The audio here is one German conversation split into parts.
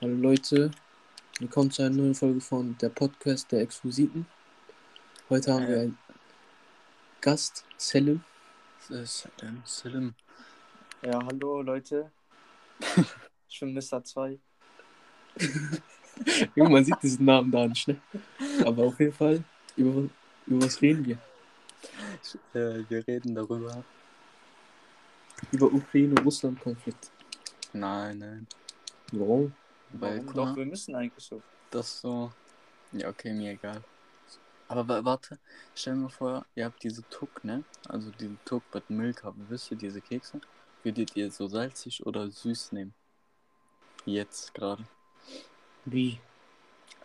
Hallo Leute, willkommen zu einer neuen Folge von der Podcast der Exquisiten. Heute haben wir Äh. einen Gast, Selim. Salim, Salim. Ja, hallo Leute. Ich bin Mr. 2. Junge, man sieht diesen Namen da nicht, ne? Aber auf jeden Fall, über, über was reden wir? Äh, wir reden darüber. Über Ukraine-Russland-Konflikt. Nein, nein. Warum? Weil, Guck doch, mal, wir müssen eigentlich so. das so. Ja, okay, mir egal. Aber wa- warte, stell mal vor, ihr habt diese Tuck, ne? Also diese Tuck mit Milk haben. Wisst ihr, diese Kekse? Würdet ihr so salzig oder süß nehmen? Jetzt gerade. Wie?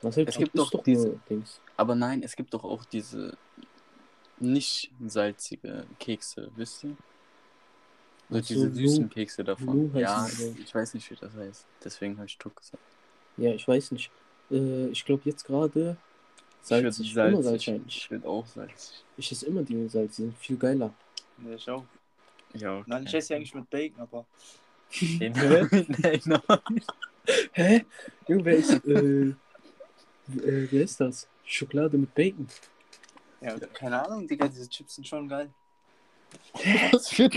Was Es gibt ist doch diese- Dings. Aber nein, es gibt doch auch diese nicht salzige Kekse, wisst ihr? So Ach so, diese Blue- süßen Kekse davon. Blue ja, heißen ich weiß nicht, wie das heißt. Deswegen habe ich Tuck gesagt. Ja, ich weiß nicht. Äh, ich glaube jetzt gerade salzig. Ich würd Immer salzig salzig. Ich will auch salzig. Ich esse immer die mit Salz, die sind viel geiler. Ja, ich auch. Ja, okay. Nein, ich esse ja eigentlich mit Bacon, aber. Nein, nein, nein. Hä? Junge, wer ist, äh, äh, wer ist das? Schokolade mit Bacon. Ja, keine Ahnung, Digga, diese Chips sind schon geil. Was für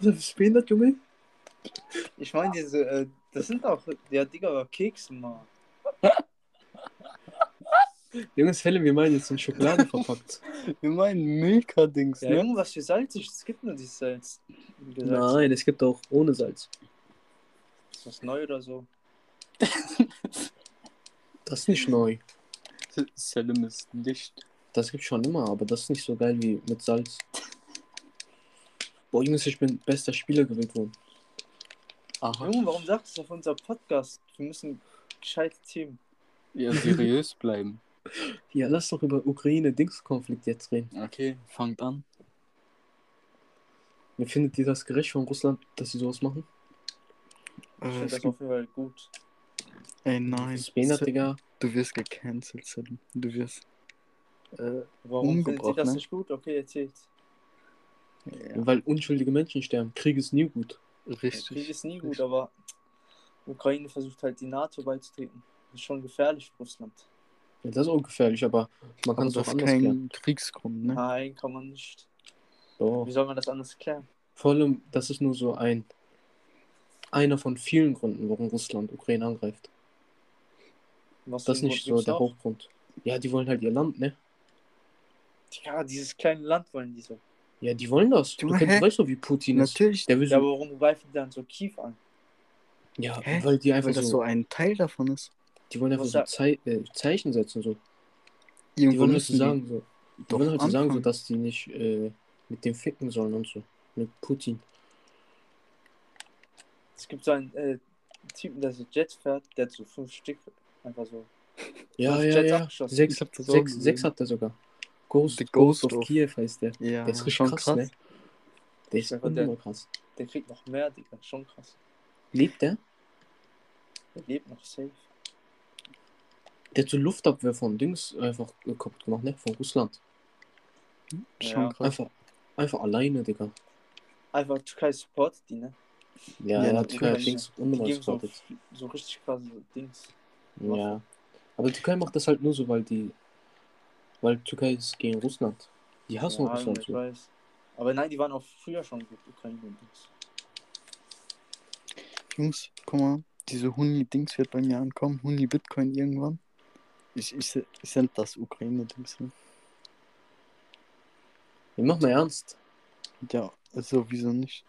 Was ist behindert, Junge? Ich meine, diese, äh, das sind auch, ja, Digga, Kekse, Mann. Junge, Helle, wir meinen jetzt in Schokolade verpackt. Wir meinen Milka-Dings, Ja, ne? Junge, was für salzig, es gibt nur dieses Salz. Nein, es gibt auch ohne Salz. Ist das neu oder so? Das ist nicht neu. Selim ist dicht. Das gibt schon immer, aber das ist nicht so geil wie mit Salz. Boah, Jungs, ich bin bester Spieler gewählt worden. Aha. Junge, warum sagst du das auf unser Podcast? Wir müssen gescheite Themen. Ja, seriös bleiben. Ja, lass doch über Ukraine-Dings-Konflikt jetzt reden. Okay, fangt an. Wie findet ihr das gerecht von Russland, dass sie sowas machen? Ich finde das auf jeden Fall gut. Ey, Das nein. ist behindert, Se- Digga. Du wirst gecancelt, Selim. Du wirst. Äh, Warum findet ihr Umgebracht, das ne? nicht gut? Okay, erzählt. ja, Weil unschuldige Menschen sterben. Krieg ist nie gut. Der richtig. Krieg ist nie gut, aber Ukraine versucht halt die NATO beizutreten. Das ist schon gefährlich für Russland. Ja, das ist auch gefährlich, aber man kann es auch das ist anders kein klären. Kriegsgrund, ne? Nein, kann man nicht. Doch. Wie soll man das anders klären? Vor allem, das ist nur so ein einer von vielen Gründen, warum Russland Ukraine angreift. Was Das ist nicht Grund so der noch? Hauptgrund. Ja, die wollen halt ihr Land, ne? Ja, dieses kleine Land wollen die so. Ja, die wollen das. Du, kennst, doch, wie Putin ist. Natürlich. Der will Ja, so, aber warum greifen die dann so Kiew an? ja, Hä? weil die einfach Weil das so, so ein Teil davon ist. die wollen einfach so Zei äh, Zeichen setzen, so. Die Irgendwo wollen halt so müssen sagen, so. Die wollen halt so sagen, so, dass die nicht äh, mit dem ficken sollen und so. Mit Putin. Es gibt so einen äh, Typen, der so Jets fährt, der hat so fünf Stück einfach so. Ja, ja, ja. Sechs, sechs, sechs hat er sogar. Ghost, The Ghost, Ghost of, of- Kiew heißt der. Ja, Der ist richtig schon krass, krass. ne? Der ist einfach der- immer krass. Der kriegt noch mehr, Digga. Schon krass. Lebt der? Der lebt noch safe. Der hat so Luftabwehr von Dings einfach kaputt gemacht, ne? Von Russland. Schon Ja. krass. Einfach, einfach alleine, Digga. Einfach Türkei supportet die, ne? Ja, Ja, ja natürlich. Türkei hat Dings unnormal geben so, supportet. so richtig krasse Dings. Ja. Aber Türkei macht das halt nur so, weil die. Weil Türkei ist gegen Russland. Die hassen ja, Russland ich so. weiß. Aber nein, die waren auch früher schon gut, Ukraine und Dings. Jungs, guck mal, diese Huni-Dings wird bei mir ankommen. Huni-Bitcoin irgendwann. Ich, ich, ich send das Ukraine-Dings. Ne? Wir machen mal ernst. Ja, also wieso nicht?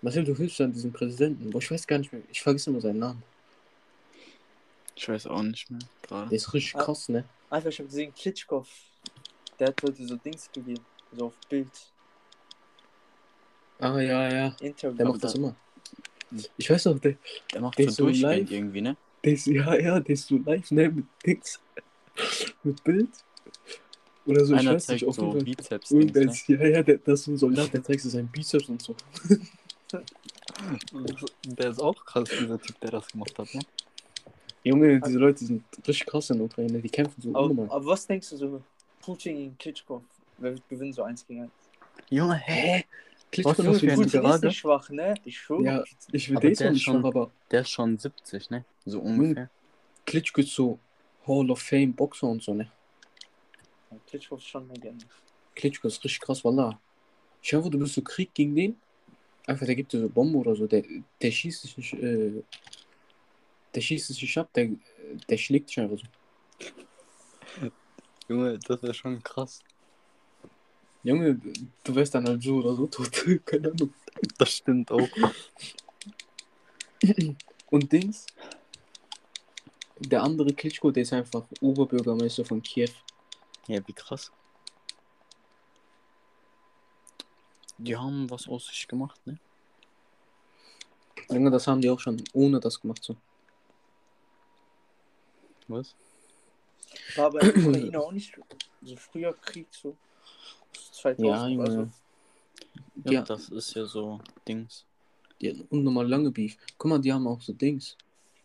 Marcel, du hilfst an diesem Präsidenten. Boah, ich weiß gar nicht mehr. Ich vergesse immer seinen Namen. Ich weiß auch nicht mehr Der gerade. ist richtig Ah. krass, ne? Einfach, ich habe gesehen, Klitschkov, der hat heute so Dings gegeben. So auf Bild. Ah, ja, ja. Interview. Der macht das da- immer. Ich weiß noch, der, Der macht Der so live. irgendwie, ne? der ist, ja, ja, der ist so live, ne? Mit Dings. Mit Bild. Oder so, ich Einer weiß zeigt nicht, auf so. Bizeps. Irgendwer ne? ist, ja, ja, der, das ist so ein Soldat, der zeigt so seinen Bizeps und so. Der ist auch krass, dieser Typ, der das gemacht hat, ne? Junge, diese Leute sind richtig krass in der Ukraine, die kämpfen so Aber, unnormal. aber was denkst du so? Putin gegen Klitschkov, wer wird gewinnen so eins gegen eins? Junge, hä? Klitschko Was ein viel Putin ist gerade? nicht schwach, ne? Ich schwöre. Ja, ich will Aber das der auch ist nicht schon- schwach, aber Der ist schon 70, ne? So ungefähr. Klitschko ist so Hall of Fame Boxer und so, ne? Klitschko ist schon Legende. Klitschko ist richtig krass, wallah. Ich hoffe, du bist so Krieg gegen den. Einfach, der gibt dir so Bombe oder so. Der, der schießt dich nicht, äh, der schießt nicht ab, der, der schlägt dich einfach so. Junge, das wäre schon krass. Junge, du wärst dann halt so oder so tot. Keine Ahnung. Das stimmt auch. Und Dings, der andere Klitschko, der ist einfach Oberbürgermeister von Kiew. Ja, wie krass. Die haben was aus sich gemacht, ne? Junge, das haben die auch schon ohne das gemacht so. Was? War bei der Ukraine auch nicht so früher Krieg, so. 2000 Ja, oder Junge. so. Ja, Ja. das ist ja so Dings. Die hatten unnormal lange Beef. Guck mal, die haben auch so Dings.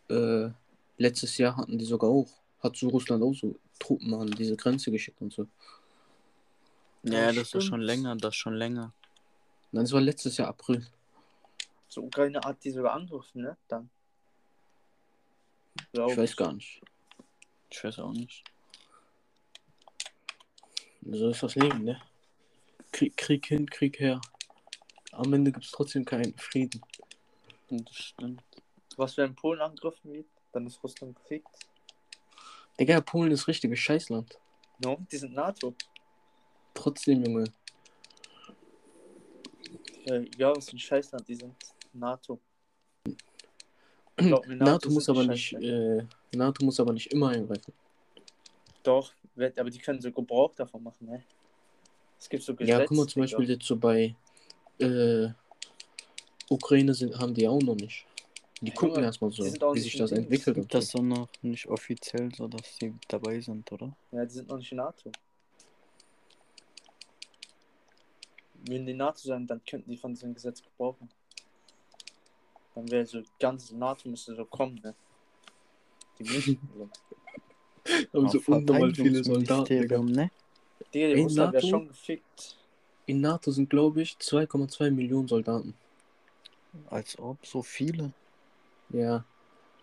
Äh, letztes Jahr hatten die sogar auch, hat so Russland auch so Truppen an diese Grenze geschickt und so. Ja, das ist schon länger, das ist schon länger. Nein, das war letztes Jahr April. So Ukraine hat die sogar angegriffen, ne? Dann. Ich weiß gar nicht. Ich weiß auch nicht. So ist das Leben, ne? Krieg, Krieg hin, Krieg her. Am Ende gibt es trotzdem keinen Frieden. Das stimmt. Was, wenn Polen angegriffen wird, dann ist Russland gefickt. Digga, Polen ist richtiges Scheißland. No, die sind NATO. Trotzdem, Junge. Äh, ja, was für ein Scheißland, die sind NATO. Glaub NATO, sind muss aber nicht, äh, NATO muss aber nicht immer eingreifen. Doch, aber die können so Gebrauch davon machen, ne? Es gibt so Gesetze. Ja, guck mal zum Beispiel jetzt so bei äh, Ukraine sind, haben die auch noch nicht. Die Ja, gucken erstmal so, wie sich das entwickelt. Das so. ist doch noch nicht offiziell so, dass sie dabei sind, oder? Ja, die sind noch nicht in NATO. Wenn die NATO sein, dann könnten die von diesem Gesetz gebrauchen. Dann wäre so ganz NATO müsste so kommen, ne? Die so. Aber so unnormal viele Soldaten. Digga. Ne? Digga, die wäre NATO? schon gefickt. In NATO sind, glaube ich, 2,2 Millionen Soldaten. Als ob so viele. Ja,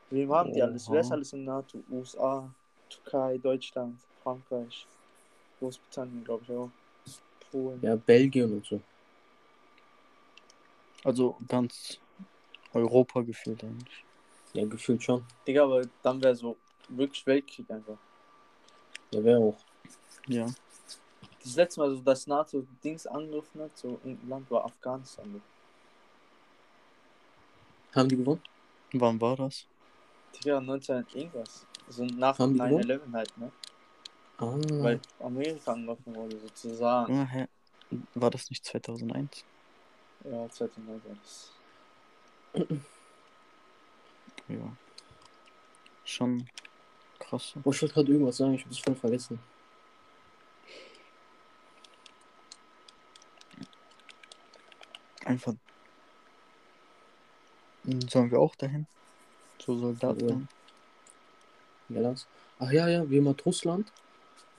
Wir haben die alles. Wer ist Oha. alles in NATO? USA, Türkei, Deutschland, Frankreich, Großbritannien, glaube ich auch. Polen. ja, Belgien und so. Also ganz Europa gefühlt eigentlich. Ja, gefühlt schon. Digga, aber dann wäre so wirklich Weltkrieg einfach. Ja, wäre auch. Ja. Das letzte Mal, so, dass NATO Dings angegriffen hat, so ein Land war Afghanistan. Haben die gewonnen? Wann war das? Digga, 19 irgendwas. So nach Haben die 9-11 halt, ne? Ah, Weil Amerika angegriffen wurde, sozusagen. Ja, hä? War das nicht 2001? Ja, 2009 war das. Ja. Schon krass. oh, ich wollte gerade irgendwas sagen, ich habe es voll vergessen. Einfach. Sollen wir auch dahin? So Soldaten. Ja. Ja, lass. Ach ja, ja, wie immer Russland.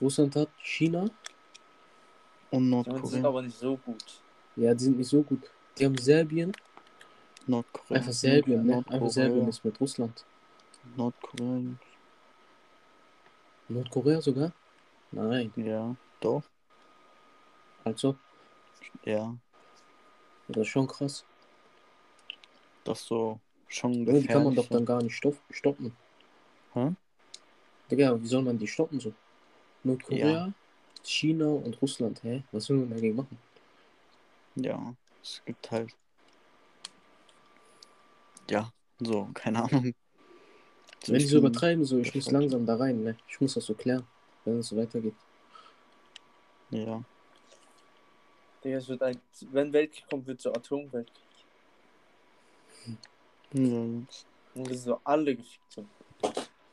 Russland hat China. Und Ja, die sind Nordkorea. aber nicht so gut. Ja, die sind nicht so gut. Die haben Serbien. Nordkorea. Einfach Serbien, ne? Nordkorea. Einfach Serbien ist mit Russland. Nordkorea. Nordkorea sogar? Nein. Ja, doch. Also, Ja. das ist schon krass. Das ist so schon Junge, Die kann man doch gefährlich. dann gar nicht stopp stoppen. Hä? Digga, wie soll man die stoppen so? Nordkorea, China und Russland, hä? Was will man dagegen machen? Ja, es gibt halt. Ja, so, keine Ahnung. Wenn die so übertreiben, so, ich muss langsam da rein, ne? Ich muss das so klären, wenn es so weitergeht. Ja, Digga, es wird ein. Wenn Weltkrieg kommt, wird so Atomweltkrieg. ja. Und wir sind so alle gefickt. So.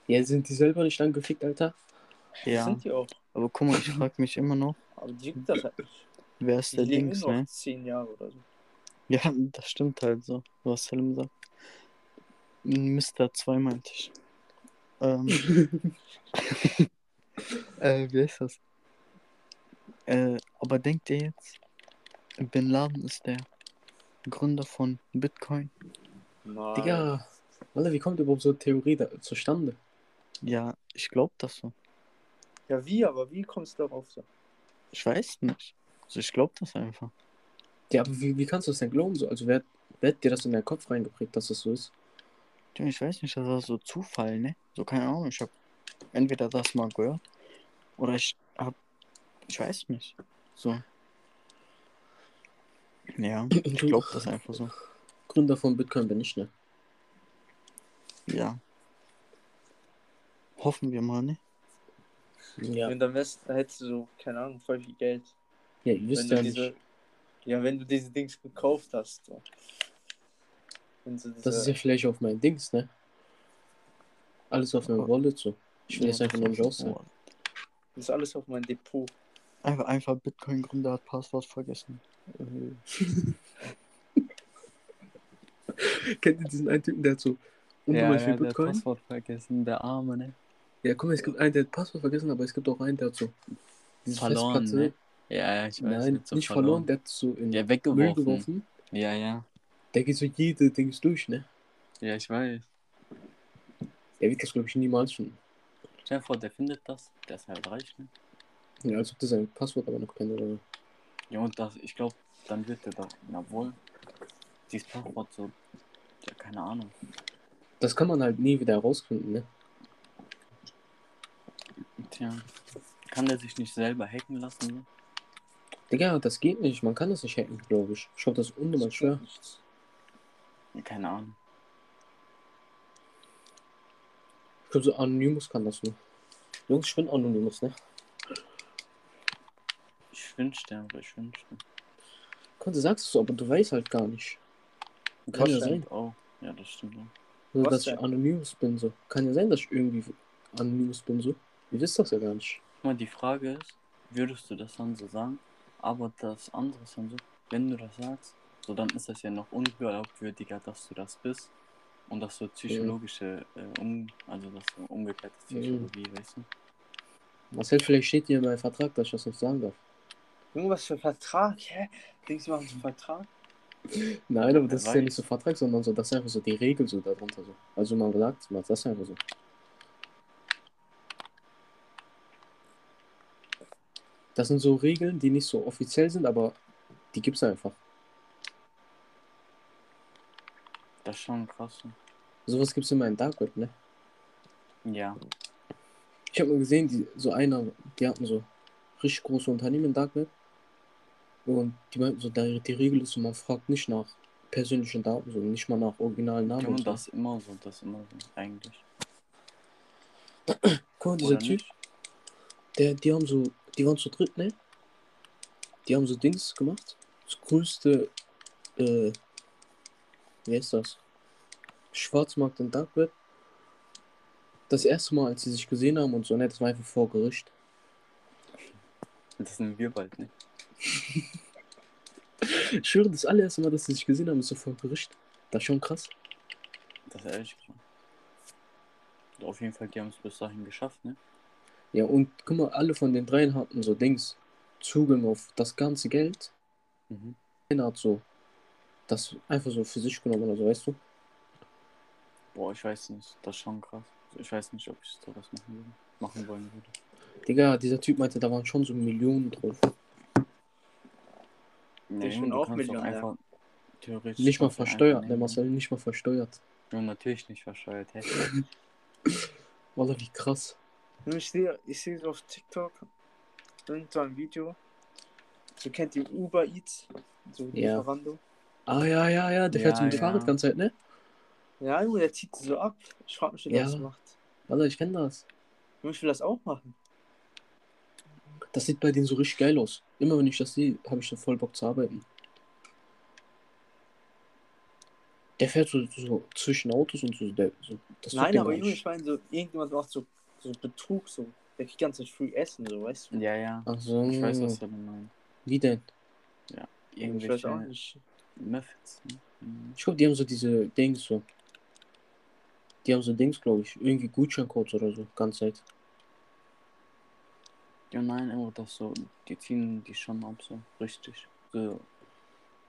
Ja, sind die selber nicht angefickt, Alter? ja. Sind die auch. Aber guck mal, ich frage mich immer noch, Aber die juckt das halt nicht. wer ist Die der Dings, ne? 10 Jahre oder so. Ja, das stimmt halt so, was Selim sagt. Mr. 2 meinte ich. Ähm, äh, wie heißt das? Äh, aber denkt ihr jetzt, Bin Laden ist der Gründer von Bitcoin. Nein. Digga, Alter, wie kommt überhaupt so eine Theorie da zustande? Ja, ich glaube das so. Ja, wie, aber wie kommst du darauf so? Ich weiß nicht. Also ich glaube das einfach. Ja, aber wie, wie kannst du das denn glauben? So? Also, wer, wer hat dir das in den Kopf reingeprägt, dass das so ist? Ich weiß nicht, das war so Zufall, ne? So keine Ahnung. Ich habe entweder das mal gehört oder ich hab, ich weiß nicht. So. Ja, ich glaube das einfach so. Gründer von Bitcoin bin ich, ne? Ja. Hoffen wir mal, ne? Ja. Und dann wärst, da hättest du so, keine Ahnung, voll viel Geld. Ja, ihr Wenn wisst du ja diese, nicht. ja, wenn du diese Dings gekauft hast. So. Diese, Das ist ja vielleicht auf mein Dings, ne? Alles auf meinem Wallet so. Ich will Ja, jetzt einfach das nur nicht aussehen. so. das ist alles auf mein Depot. Einfach, einfach Bitcoin-Gründer hat Passwort vergessen. Kennt ihr diesen einen Typen, der hat so unnormal viel der Bitcoin? Passwort vergessen, der Arme, ne? Ja, guck mal, es gibt einen, der hat Passwort vergessen, aber es gibt auch einen, der hat so diese Verloren, Festplatte. ne? Ja, ja, ich weiß. Nein, wird so nicht verloren, der hat so in Ja, Müll weggeworfen. geworfen. Ja, ja. Der geht so jede Dings durch, ne? Ja, ich weiß. Der wird das, glaube ich, niemals finden. Stell dir vor, der findet das. Der ist halt reich, ne? Ja, als ob der sein Passwort aber noch kennt oder. Ja, und das, ich glaube, dann wird der da, na wohl, dieses Passwort so, ja, keine Ahnung. Das kann man halt nie wieder herausfinden, ne? Tja, kann der sich nicht selber hacken lassen? Ne? Digga, das geht nicht. Man kann das nicht hacken, glaube ich. Ich glaube, das ist unnormal schwer. Nichts. Keine Ahnung. Ich glaube, so Anonymous kann das nur. Jungs, ich bin Anonymous, ne? Ich wünschte, aber ich wünschte. Guck, du sagst es so, aber du weißt halt gar nicht. Kann ja sein. Oh, ja, das stimmt. auch. So, dass ich denn? Anonymous bin, so. Kann ja sein, dass ich irgendwie Anonymous bin, so. Ihr wisst das ja gar nicht. Mal, die Frage ist, würdest du das dann so sagen? Aber das andere ist dann so, wenn du das sagst, so dann ist das ja noch unglaubwürdiger, dass du das bist. Und das so psychologische, äh, um, also das so umgekehrte Psychologie, weißt du? Marcel, vielleicht steht hier in meinem Vertrag, dass ich das nicht sagen darf. Junge, was für ein Vertrag? Hä? Denkst du, so einen Vertrag? Nein, aber Wer das ist ja nicht so Vertrag, sondern so, das ist einfach so die Regel so darunter so. Also man sagt, man das ist einfach so. Das sind so Regeln, die nicht so offiziell sind, aber die gibt's einfach. Das ist schon krass. Sowas gibt's immer in Dark Web, ne? Ja. Ich habe mal gesehen, die, so einer, die hatten so richtig große Unternehmen in Dark Web. Und die meinten so, die, die Regel ist so, man fragt nicht nach persönlichen Daten, so nicht mal nach originalen Namen. Junge, und das ist immer so, das ist immer so, eigentlich. Guck mal, dieser Oder Typ, nicht? der, die haben so, die waren zu dritt, ne? Die haben so Dings gemacht. Das größte, äh, wie heißt das? Schwarzmarkt in Dark Web. Das erste Mal, als sie sich gesehen haben und so, ne, das war einfach vor Gericht. Das sind wir bald, ne? Ich schwöre, das allererste Mal, dass sie sich gesehen haben, ist so vor Gericht. Das ist schon krass. Das ist ehrlich gesagt. Auf jeden Fall, die haben es bis dahin geschafft, ne? Ja, und guck mal, alle von den dreien hatten so Dings, Zugang auf das ganze Geld. Mhm. Einer hat so, das einfach so für sich genommen oder so, weißt du? Boah, ich weiß nicht, das ist schon krass. Ich weiß nicht, ob ich sowas machen würde. Machen wollen würde. Digga, dieser Typ meinte, da waren schon so Millionen drauf. Nee, Ich bin du auch Millionär. einfach theoretisch. Nicht mal du versteuert, der. Marcel, nicht mal versteuert. Ja, natürlich nicht versteuert. Hä? Wallah, wie krass. Ich sehe ich sehe so auf TikTok irgend so ein Video. So kennt ihr Uber Eats? So Ja. Lieferando. Ah, ja, ja, ja, der fährt so Ja, mit ja. Fahrrad ganze Zeit, ne? Ja, Junge, der zieht so ab. Ich frag mich, wie der Ja. das macht. Wallah, ich kenne das. Junge, ich will das auch machen. Das sieht bei denen so richtig geil aus. Immer wenn ich das sehe, habe ich so voll Bock zu arbeiten. Der fährt so, so zwischen Autos und so. Der, so das Nein, aber Junge, ich meine, so, irgendjemand macht so, so Betrug, so. Der kriegt ganze free Essen, so, weißt du? Ja, ja. Ach so. Ich weiß, was du meinst. Wie denn? Ich weiß auch nicht. Methods. Ne? Mhm. Ich glaube, die haben so diese Dings so. Die haben so Dings, glaube ich. Irgendwie Gutscheincodes oder so, ganze Zeit. Ja, nein, aber das so, die ziehen die schon ab, so richtig. So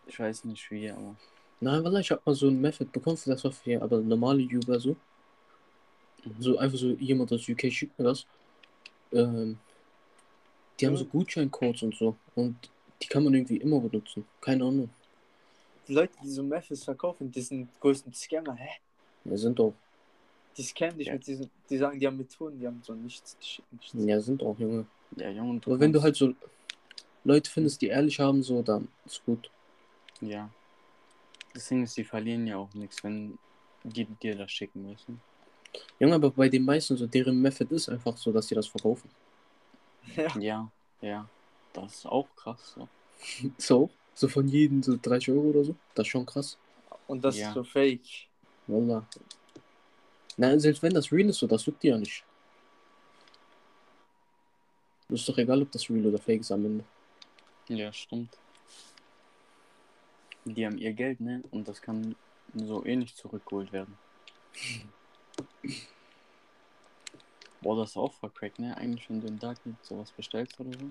Ich weiß nicht wie, aber. Nein, weil ich hab mal so ein Method bekommen für das war für aber normale User so. Mhm. So einfach so jemand aus UK schickt mir das. Ähm, die haben so Gutscheincodes und so. Und die kann man irgendwie immer benutzen. Keine Ahnung. Die Leute, die so Methods verkaufen, die sind größten Scammer. Hä? Ja, sind auch. Die scammen dich Ja. mit diesen, die sagen, die haben Methoden, die haben so nichts, die schicken nichts. Ja, sind auch, Junge. Ja, Junge, und Aber wenn du halt so Leute findest, die ehrlich haben, so, dann ist gut. Ja. Das Ding ist, die verlieren ja auch nichts, wenn die dir das schicken müssen. Junge, aber bei den meisten so, deren Method ist einfach so, dass sie das verkaufen. Ja. Ja, ja. Das ist auch krass. So. So, so von jedem so 30 Euro oder so. Das ist schon krass. Und das Ja. ist so fake. Wallah. Na, selbst wenn das real ist, so, das juckt die ja nicht. Ist doch egal, ob das real oder fake ist am Ende. Ja, stimmt. Die haben ihr Geld, ne? Und das kann so eh nicht zurückgeholt werden. Boah, das ist auch vercrackt, ne? Eigentlich, wenn du in Darknet sowas bestellst oder so.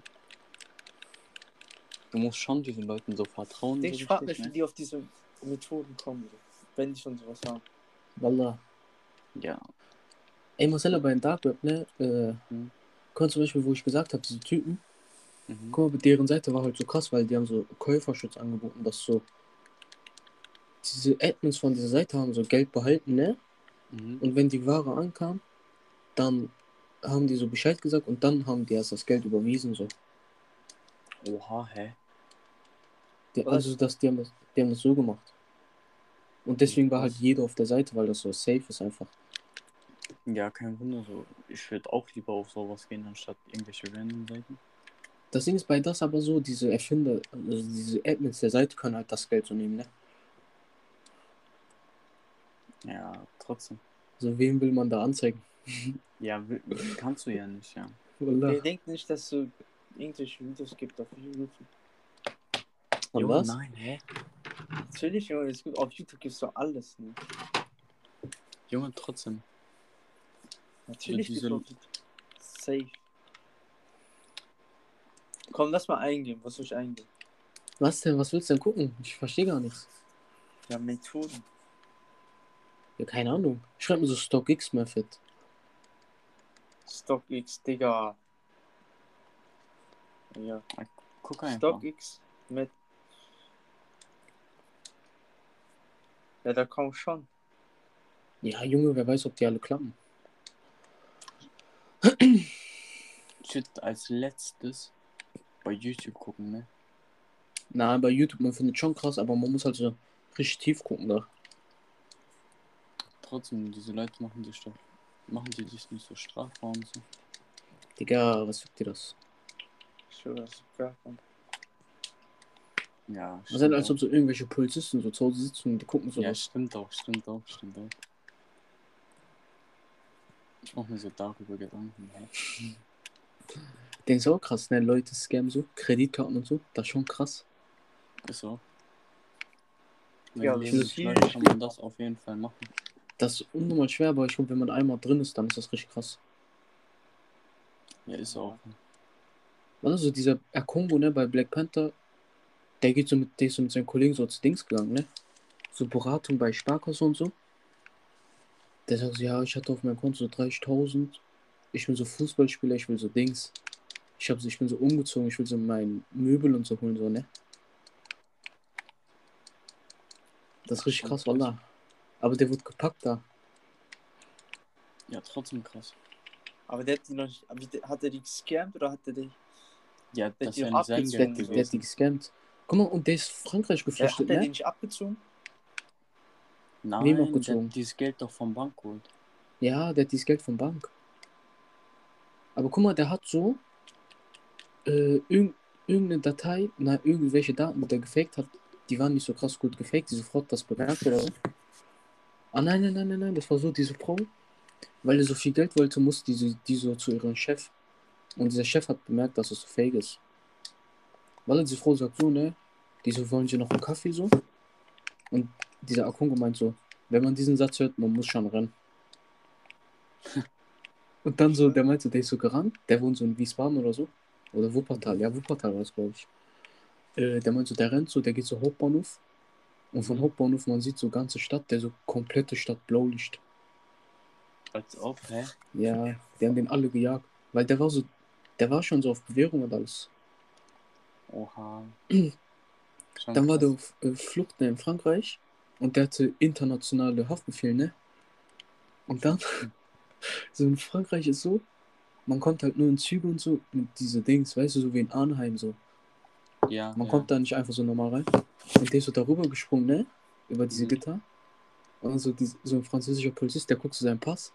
Du musst schon diesen Leuten so vertrauen. Ich so frage mich, wie ne? die auf diese Methoden kommen, wenn die schon sowas haben. Wallah. Ja, Ey, Marcel, aber in Dark Web, ne? Äh, Hm. mal zum Beispiel, wo ich gesagt habe, diese Typen, mhm. guck mal, deren Seite war halt so krass, weil die haben so Käuferschutz angeboten, dass so diese Admins von dieser Seite haben so Geld behalten, ne? Mhm. Und wenn die Ware ankam, dann haben die so Bescheid gesagt und dann haben die erst das Geld überwiesen, so. Oha, hä? Die, also das, die, haben das, die haben das so gemacht. Und deswegen war halt jeder auf der Seite, weil das so safe ist einfach. Ja, kein Wunder. So. Ich würde auch lieber auf sowas gehen, anstatt irgendwelche random Seiten. Das Ding ist bei das aber so, diese Erfinder, also diese Admins der Seite können halt das Geld so nehmen, ne? Ja, trotzdem. Also wem will man da anzeigen? Ja, kannst du ja nicht, ja. Wallah. Denkt nicht, dass so irgendwelche Videos gibt auf YouTube. Und Junge, was? Nein, hä? Natürlich, Junge, es gibt, auf YouTube gibt es doch alles. Ne? Junge, trotzdem. Natürlich diese- auf YouTube. Safe. Komm, lass mal eingehen. Was soll ich eingehen? Was denn? Was willst du denn gucken? Ich verstehe gar nichts. Ja, Methoden. Ja, keine Ahnung. Schreib mir so StockX Method. StockX, Digga. Ja. Guck einfach. StockX mit. Ja, da kommt schon. Ja, Junge, wer weiß, ob die alle klappen. Ich würde als letztes bei YouTube gucken, ne? Na, bei YouTube, man findet schon krass, aber man muss halt so richtig tief gucken da. Trotzdem, diese Leute machen sich doch. Machen die sich nicht so strafbar und so. Digga, was sagt dir das? Das. Ja, Was denn, als ob so irgendwelche Polizisten so zu Hause sitzen und die gucken so Ja, was. stimmt auch, stimmt auch, stimmt auch. Ich mach mir so darüber Gedanken. Ne? Denkst du auch krass, ne? Leute scammen so, Kreditkarten und so. Das ist schon krass. Ist so. Ja, das ist kann man das auf jeden Fall machen. Das ist unnormal schwer, aber ich glaube, wenn man einmal drin ist, dann ist das richtig krass. Ja, ist auch. Also dieser Akongo, ne, bei Black Panther, der geht so mit, der ist so mit seinen Kollegen so zu Dings gegangen, ne? So Beratung bei Sparkasse und so. Der sagt so, ja, ich hatte auf meinem Konto so 30.000. Ich bin so Fußballspieler, ich will so Dings. Ich, hab, ich bin so umgezogen, ich will so mein Möbel und so holen, so, ne? Das ist richtig krass, Wallah. Aber der wird gepackt da. Ja, trotzdem krass. Aber der hat die noch nicht. Hat er die gescammt oder hat er die. Ja, Der das sein abgezogen Der, Geld der, der hat die gescammt. Guck mal, und der ist Frankreich geflüchtet, hat er die ne? nicht abgezogen? Nein, Wem der abgezogen? hat dieses Geld doch vom Bank geholt. Ja, der hat dieses Geld von Bank. Aber guck mal, der hat so äh, irg irgendeine Datei, na, irgendwelche Daten, die der gefaked hat, die waren nicht so krass gut gefaked. Diese Frau hat das bemerkt oder so. Ah, nein, nein, nein, nein, nein, das war so, diese Frau, weil er so viel Geld wollte, musste diese, die so zu ihrem Chef. Und dieser Chef hat bemerkt, dass es so fake ist. Weil diese Frau sagt so, ne, die so, wollen sie noch einen Kaffee so? Und dieser Akungo meint so, wenn man diesen Satz hört, man muss schon rennen. Und dann so, der meinte, der ist so gerannt, der wohnt so in Wiesbaden oder so. Oder Wuppertal, ja, Wuppertal war es, glaube ich. Äh, der meint so, der rennt so, der geht so Hauptbahnhof. Und Mhm. Hauptbahnhof, man sieht so ganze Stadt, der so komplette Stadt Blaulicht. Als ob, hä? Ja, die haben den alle gejagt. Weil der war so, der war schon so auf Bewährung und alles. Oha. Dann war der auf äh, Flucht ne, in Frankreich und der hatte internationale Haftbefehl, ne? Und dann, so in Frankreich ist so, man kommt halt nur in Züge und so mit diese Dings, weißt du, so wie in Arnheim so. Ja, Man ja. kommt da nicht einfach so normal rein. Und der ist so darüber gesprungen, ne? Über diese Mhm. Gitter. Und so, die, so ein französischer Polizist, der guckt so seinen Pass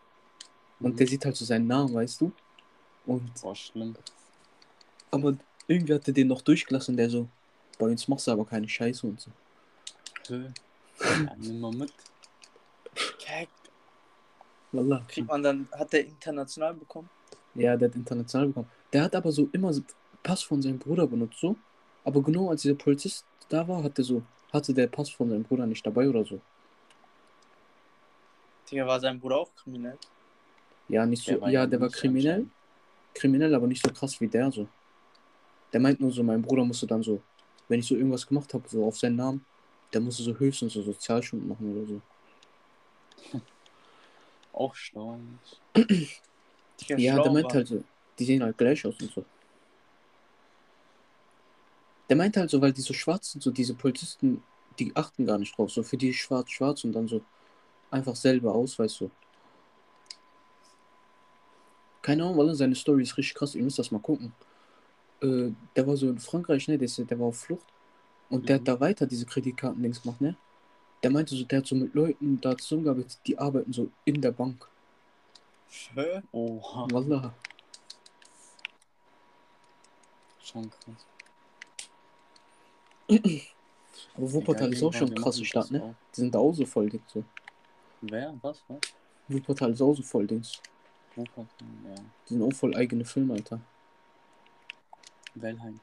und Mhm. der sieht halt so seinen Namen, weißt du? Und Boah, schlimm. aber irgendwie hat er den noch durchgelassen, der so, bei uns machst du aber keine Scheiße und so. Ja, nimm mal mit. Kack. Wallah. Kriegt man dann, hat der international bekommen? Ja, der hat international bekommen. Der hat aber so immer Pass von seinem Bruder benutzt, so. Aber genau als dieser Polizist da war, hat der so, hatte der Pass von seinem Bruder nicht dabei oder so. Digga, war sein Bruder auch kriminell? Ja, nicht so, Der ja, der war kriminell. Kriminell, aber nicht so krass wie der so. Der meint nur so, mein Bruder musste dann so, wenn ich so irgendwas gemacht habe, so auf seinen Namen, der musste so höchstens so Sozialstunden machen oder so. Auch. Digga, Ja, schlau der meint halt so, die sehen halt gleich aus und so. Der meint halt so, weil die so schwarz sind, so diese Polizisten, die achten gar nicht drauf. So für die schwarz, schwarz und dann so einfach selber aus, weißt du. Keine Ahnung, weil seine Story ist richtig krass, ihr müsst das mal gucken. Äh, der war so in Frankreich, ne, der, ist, der war auf Flucht und der Mhm. hat da weiter diese Kreditkarten-Dings gemacht, ne. Der meinte so, der hat so mit Leuten da zusammengearbeitet, die arbeiten so in der Bank. Hä? Oha. Wallah. Schon krass. Aber Wuppertal ist auch schon eine krasse Stadt, ne? Die sind da auch so voll, Dings, so. Wer? Was? Was? Wuppertal ist auch so voll, Dings. Wuppertal, ja. Die sind auch voll eigene Filme, Alter. Wellheim.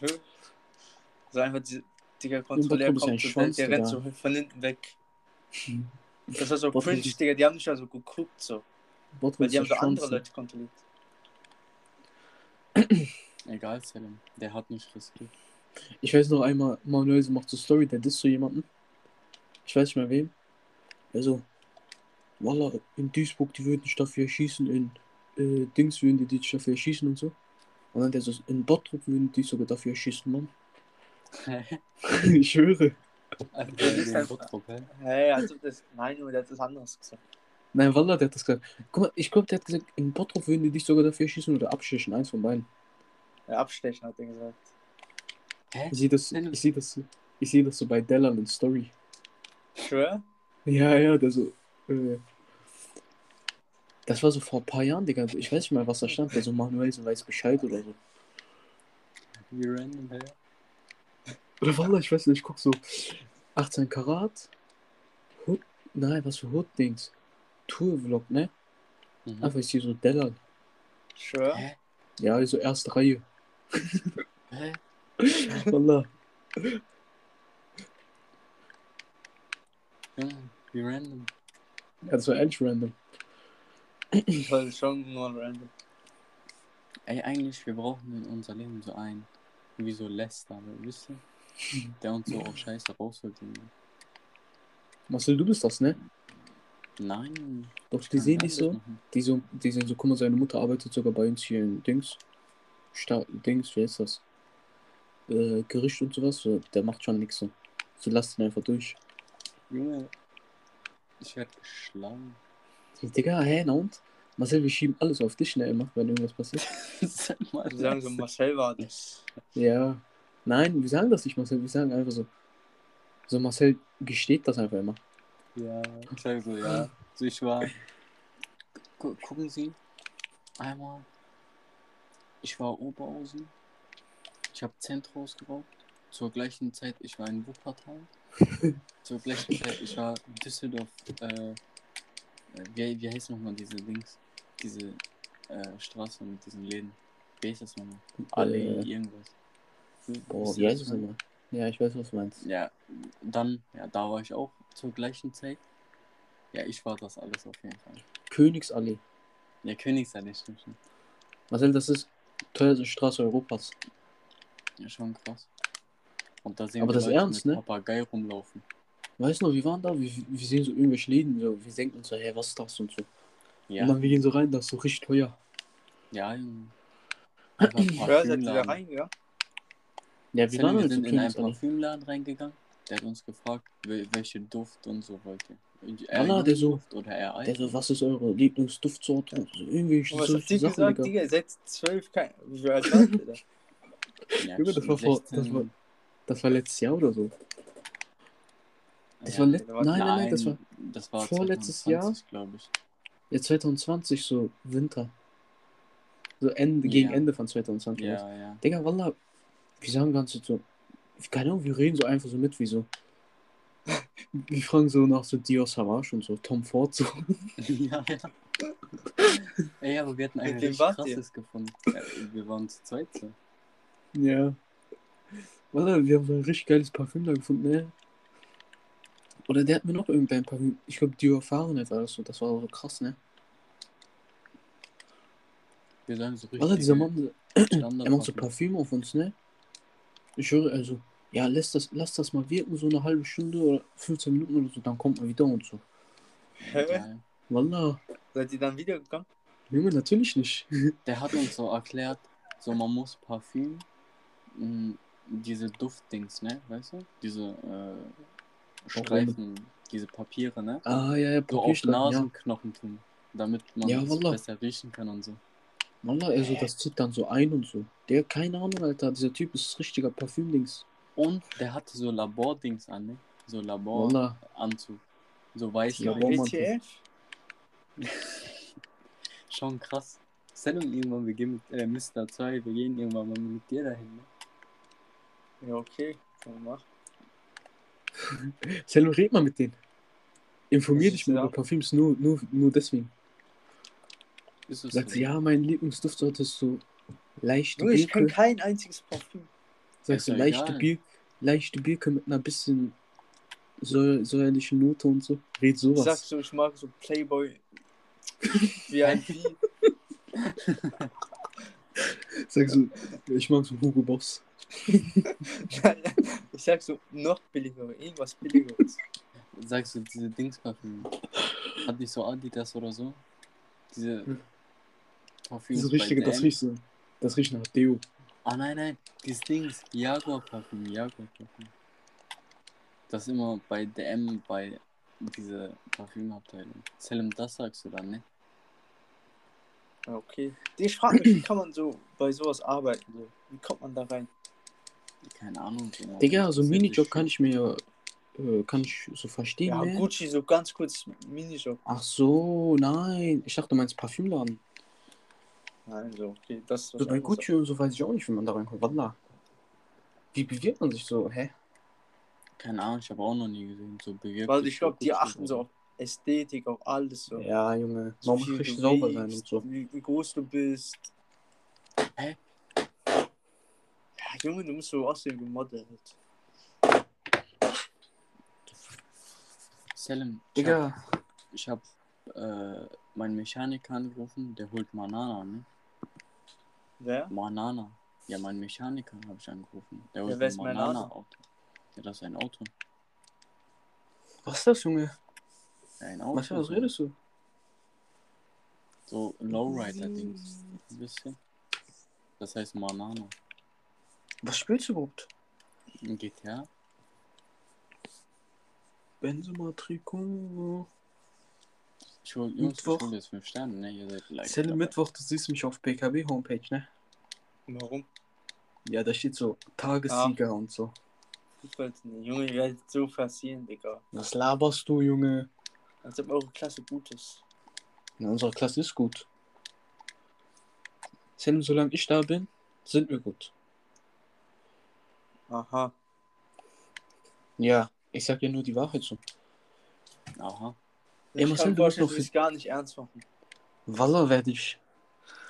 Hä? So einfach die, Digga, Kontrolleur kommt so, der, Schwanz, der rennt so von hinten weg. Das war so cringe, Digga, die haben nicht mal so geguckt, so. Bottrop Weil die haben so andere Schwanz, ne? Leute kontrolliert. Egal, Selim. Der hat nicht riskiert. Ich weiß noch einmal, Manuel macht so Story, der disst so jemanden. Ich weiß nicht mehr wem. Also, Wallah, in Duisburg, die würden dich dafür erschießen, in äh, Dings würden die dich dafür erschießen und so. Und dann der so, in Bottrop würden die dich sogar dafür erschießen, Mann. ich schwöre. Also, Das ist halt- Bottrop, hä? Hey, also das, nein, Junge, der hat das anderes gesagt. Nein, Wallah, der hat das gesagt. Guck mal, ich glaube, der hat gesagt, in Bottrop würden die dich sogar dafür erschießen oder abstechen, eins von beiden. Ja, abstechen hat er gesagt. Hä? Ich sehe das, ich sehe das, so- ich sehe das so bei Dellan in Story. Sure? Ja, ja, der so. Das war so vor ein paar Jahren, Digga. Ich weiß nicht mal, was da stand. Der so Manuel so weiß Bescheid oder so. Wie random, hä? Oder Wallah, ich weiß nicht, ich guck so 18 Karat. Hood, nein, was für Hood-Dings. Tour-Vlog, ne? Mhm. Einfach ist hier so Dellan. Sure? Hä? Ja, so erste Reihe. Hä? Wallah. Junge, wie random. Ja, das war ehrlich random. Das war schon nur random. Ey, eigentlich, wir brauchen in unser Leben so einen, wie so Lester, wisst ihr? Der uns so auch scheiße rausholt. Marcel, du bist das, ne? Nein. Doch, die sehen dich so. Machen. Die so, die sehen so, guck mal, seine Mutter arbeitet sogar bei uns hier in Dings. Sta Dings, wie heißt das? Äh, Gericht und sowas. So, der macht schon nichts so. So lass ihn einfach durch. Junge, ich werd geschlagen. Digga, hä, na und? Marcel, wir schieben alles auf dich, ne, immer, wenn irgendwas passiert. Sag mal, Wir sagen so. Marcel war das. Ja. Nein, wir sagen das nicht, Marcel. Wir sagen einfach so. So, Marcel gesteht das einfach immer. Ja, ich sag so, ja. So, ich war. Gu gucken Sie. Einmal. Ich war Oberhausen. Ich habe Zentros geraucht. Zur gleichen Zeit, ich war in Wuppertal. Zur gleichen Zeit, ich war in Düsseldorf. Äh, äh, wie, wie heißt nochmal diese Dings? Diese äh, Straße mit diesen Läden. Wie heißt das nochmal? Allee, Äh, irgendwas. boah, wie heißt meine? immer? Ja, ich weiß, was du meinst. Ja, dann, ja, da war ich auch zur gleichen Zeit. Ja, ich war das alles auf jeden Fall. Königsallee. Ja, Königsallee, stimmt schon. Marcel, das ist teuerste Straße Europas. Ja, schon krass. Und da sehen Aber wir das Leute ernst, mit ne? Papagei rumlaufen. Weißt du noch, wir waren da, wir, wir sehen so irgendwelche Läden, so, wir denken uns so, hey, was ist das und so. Ja, Und dann wir gehen so rein, das ist so richtig teuer. ja, Junge. Ja, seid ihr da rein, ja? Ja, wir waren wir so sind in einen. Parfümladen reingegangen. Der hat uns gefragt, wel welche Duft und so wollt ihr. Allah, der so- Duft oder eher Der so, was ist eure Lieblingsduftsorte? Und so, irgendwie Und was habt ihr Sachen, gesagt, Digga. Digga? Seid zwölf, kein... Wie alt wart ihr da? Ja, Junge, das war vor- das war- Das war letztes Jahr oder so. Das ja, war let- da war- nein, nein, nein, das war das war vorletztes 2020, glaube ich. ja, 2020, so Winter. So Ende, gegen Ja. Ende von 2020. Ja, ja. Digga, Wallah, wir sagen ganz so, keine Ahnung, wir reden so einfach so mit, wie so. Wir fragen so nach so Dior Savage und so, Tom Ford so. ja, ja. Ey, aber wir hatten eigentlich krasses gefunden. Ja, wir waren zu zweit so. Ja. Wallah, wir haben so ein richtig geiles Parfüm da gefunden, ne? Oder der hat mir noch irgendein Parfüm, ich glaube Dior Fahrenheit war das so, das war so krass, ne? Wir sagen so richtig. Wallah, dieser Mann, er macht so. Parfüm auf uns, ne? Ich höre, also, ja, lass das, lass das mal wirken, so eine halbe Stunde oder 15 Minuten oder so, dann kommt man wieder und so. Hä? Wallah, Seid ihr dann wieder gegangen? Junge, natürlich nicht. Der hat uns so erklärt, so man muss Parfüm, mh, diese Duftdings, ne, weißt du? Diese äh, Streifen, diese Papiere, ne? Ah, ja, ja, So auf Papierstreifen, ja. Nasenknochen tun, damit man Ja, besser riechen kann und so. Wallah, also, das zieht dann so ein und so. Der, keine Ahnung, Alter, dieser Typ ist richtiger Parfümdings. Und der hatte so Labordings an, ne? So Laboranzug. So weiß Mann. ETF? Schon krass. Sendung irgendwann, wir gehen mit äh, Mr. 2, wir gehen irgendwann mal mit dir dahin, ne? Ja, okay. Kann man machen. Sello, red mal mit denen. Informier dich mal über Parfüms, nur, nur, nur deswegen. Ist es Sagt so? sie, ja, mein Lieblingsduftsorte ist so leichte Junge, ich kenne Birke. kein einziges Parfüm. Sagst du, leichte egal. Birke, leichte Birke mit einer bisschen säu säuerlichen Note und so. Red sowas. sag so, ich mag so Playboy VIP. Sag so, ich mag so Hugo Boss. ich sag so, noch billiger, irgendwas billigeres. Sagst du diese Dingsparfüm? Hat nicht so Adidas oder so? Diese Hm. Parfüms Diese richtige, das riecht so. Das riecht nach Deo. Ah nein, nein, dieses Dings, Jaguar-Parfüm, Jaguar-Parfüm. Das ist immer bei DM, bei dieser Parfümabteilung. Selim, das sagst du dann, ne? Okay. Ich frage mich, wie kann man so bei sowas arbeiten? So? Wie kommt man da rein? Keine Ahnung. Digga. Digga, so Minijob kann ich mir, äh, kann ich so verstehen, Ja, ne? Gucci, so ganz kurz Minijob. Ach so, nein. Ich dachte, du meinst Parfümladen. Nein, so, okay. Das ist So bei Gucci und so weiß ich auch nicht, wie man da reinkommt. Wallah. Wie bewirbt man sich so? Hä? Keine Ahnung, ich habe auch noch nie gesehen. So bewirkt Weil sich ich glaube, die achten so auf Ästhetik, auf alles so. Ja, Junge. So Man muss viel richtig sauber sein und so. Wie, wie groß du bist. Hä? Ja, Junge, du musst so aussehen wie Model. Halt. Selim, ich Digga. hab, ich hab äh, meinen Mechaniker angerufen, der holt Manana, ne? Wer? Manana. Ja, meinen Mechaniker habe ich angerufen. Der holt Manana? Manana-Auto. Ja, das ist ein Auto. Was ist das, Junge? Ein Auto. Was, was redest du? So Lowrider-Dings. Wisst ihr? Das heißt Manana. Was spielst du überhaupt? Ein GTA? Benzema Trikot. Ich hol, Jungs, ich Mittwoch. hol jetzt 5 Sterne, ne? Ihr seid like Zelle. Mittwoch, du siehst mich auf PKB Homepage, ne? Warum? Ja, da steht so Tagessieger und so. Junge, ihr werdet so passieren, Digga. Was laberst du, Junge? Als ob eure Klasse gut ist. Na, unsere Klasse ist gut. Selim, solange ich da bin, sind wir gut. Aha. Ja, ich sag dir nur die Wahrheit so. Aha. Ey, ich Marcel, kann du musst noch es gar nicht ernst machen. Wallah werde ich.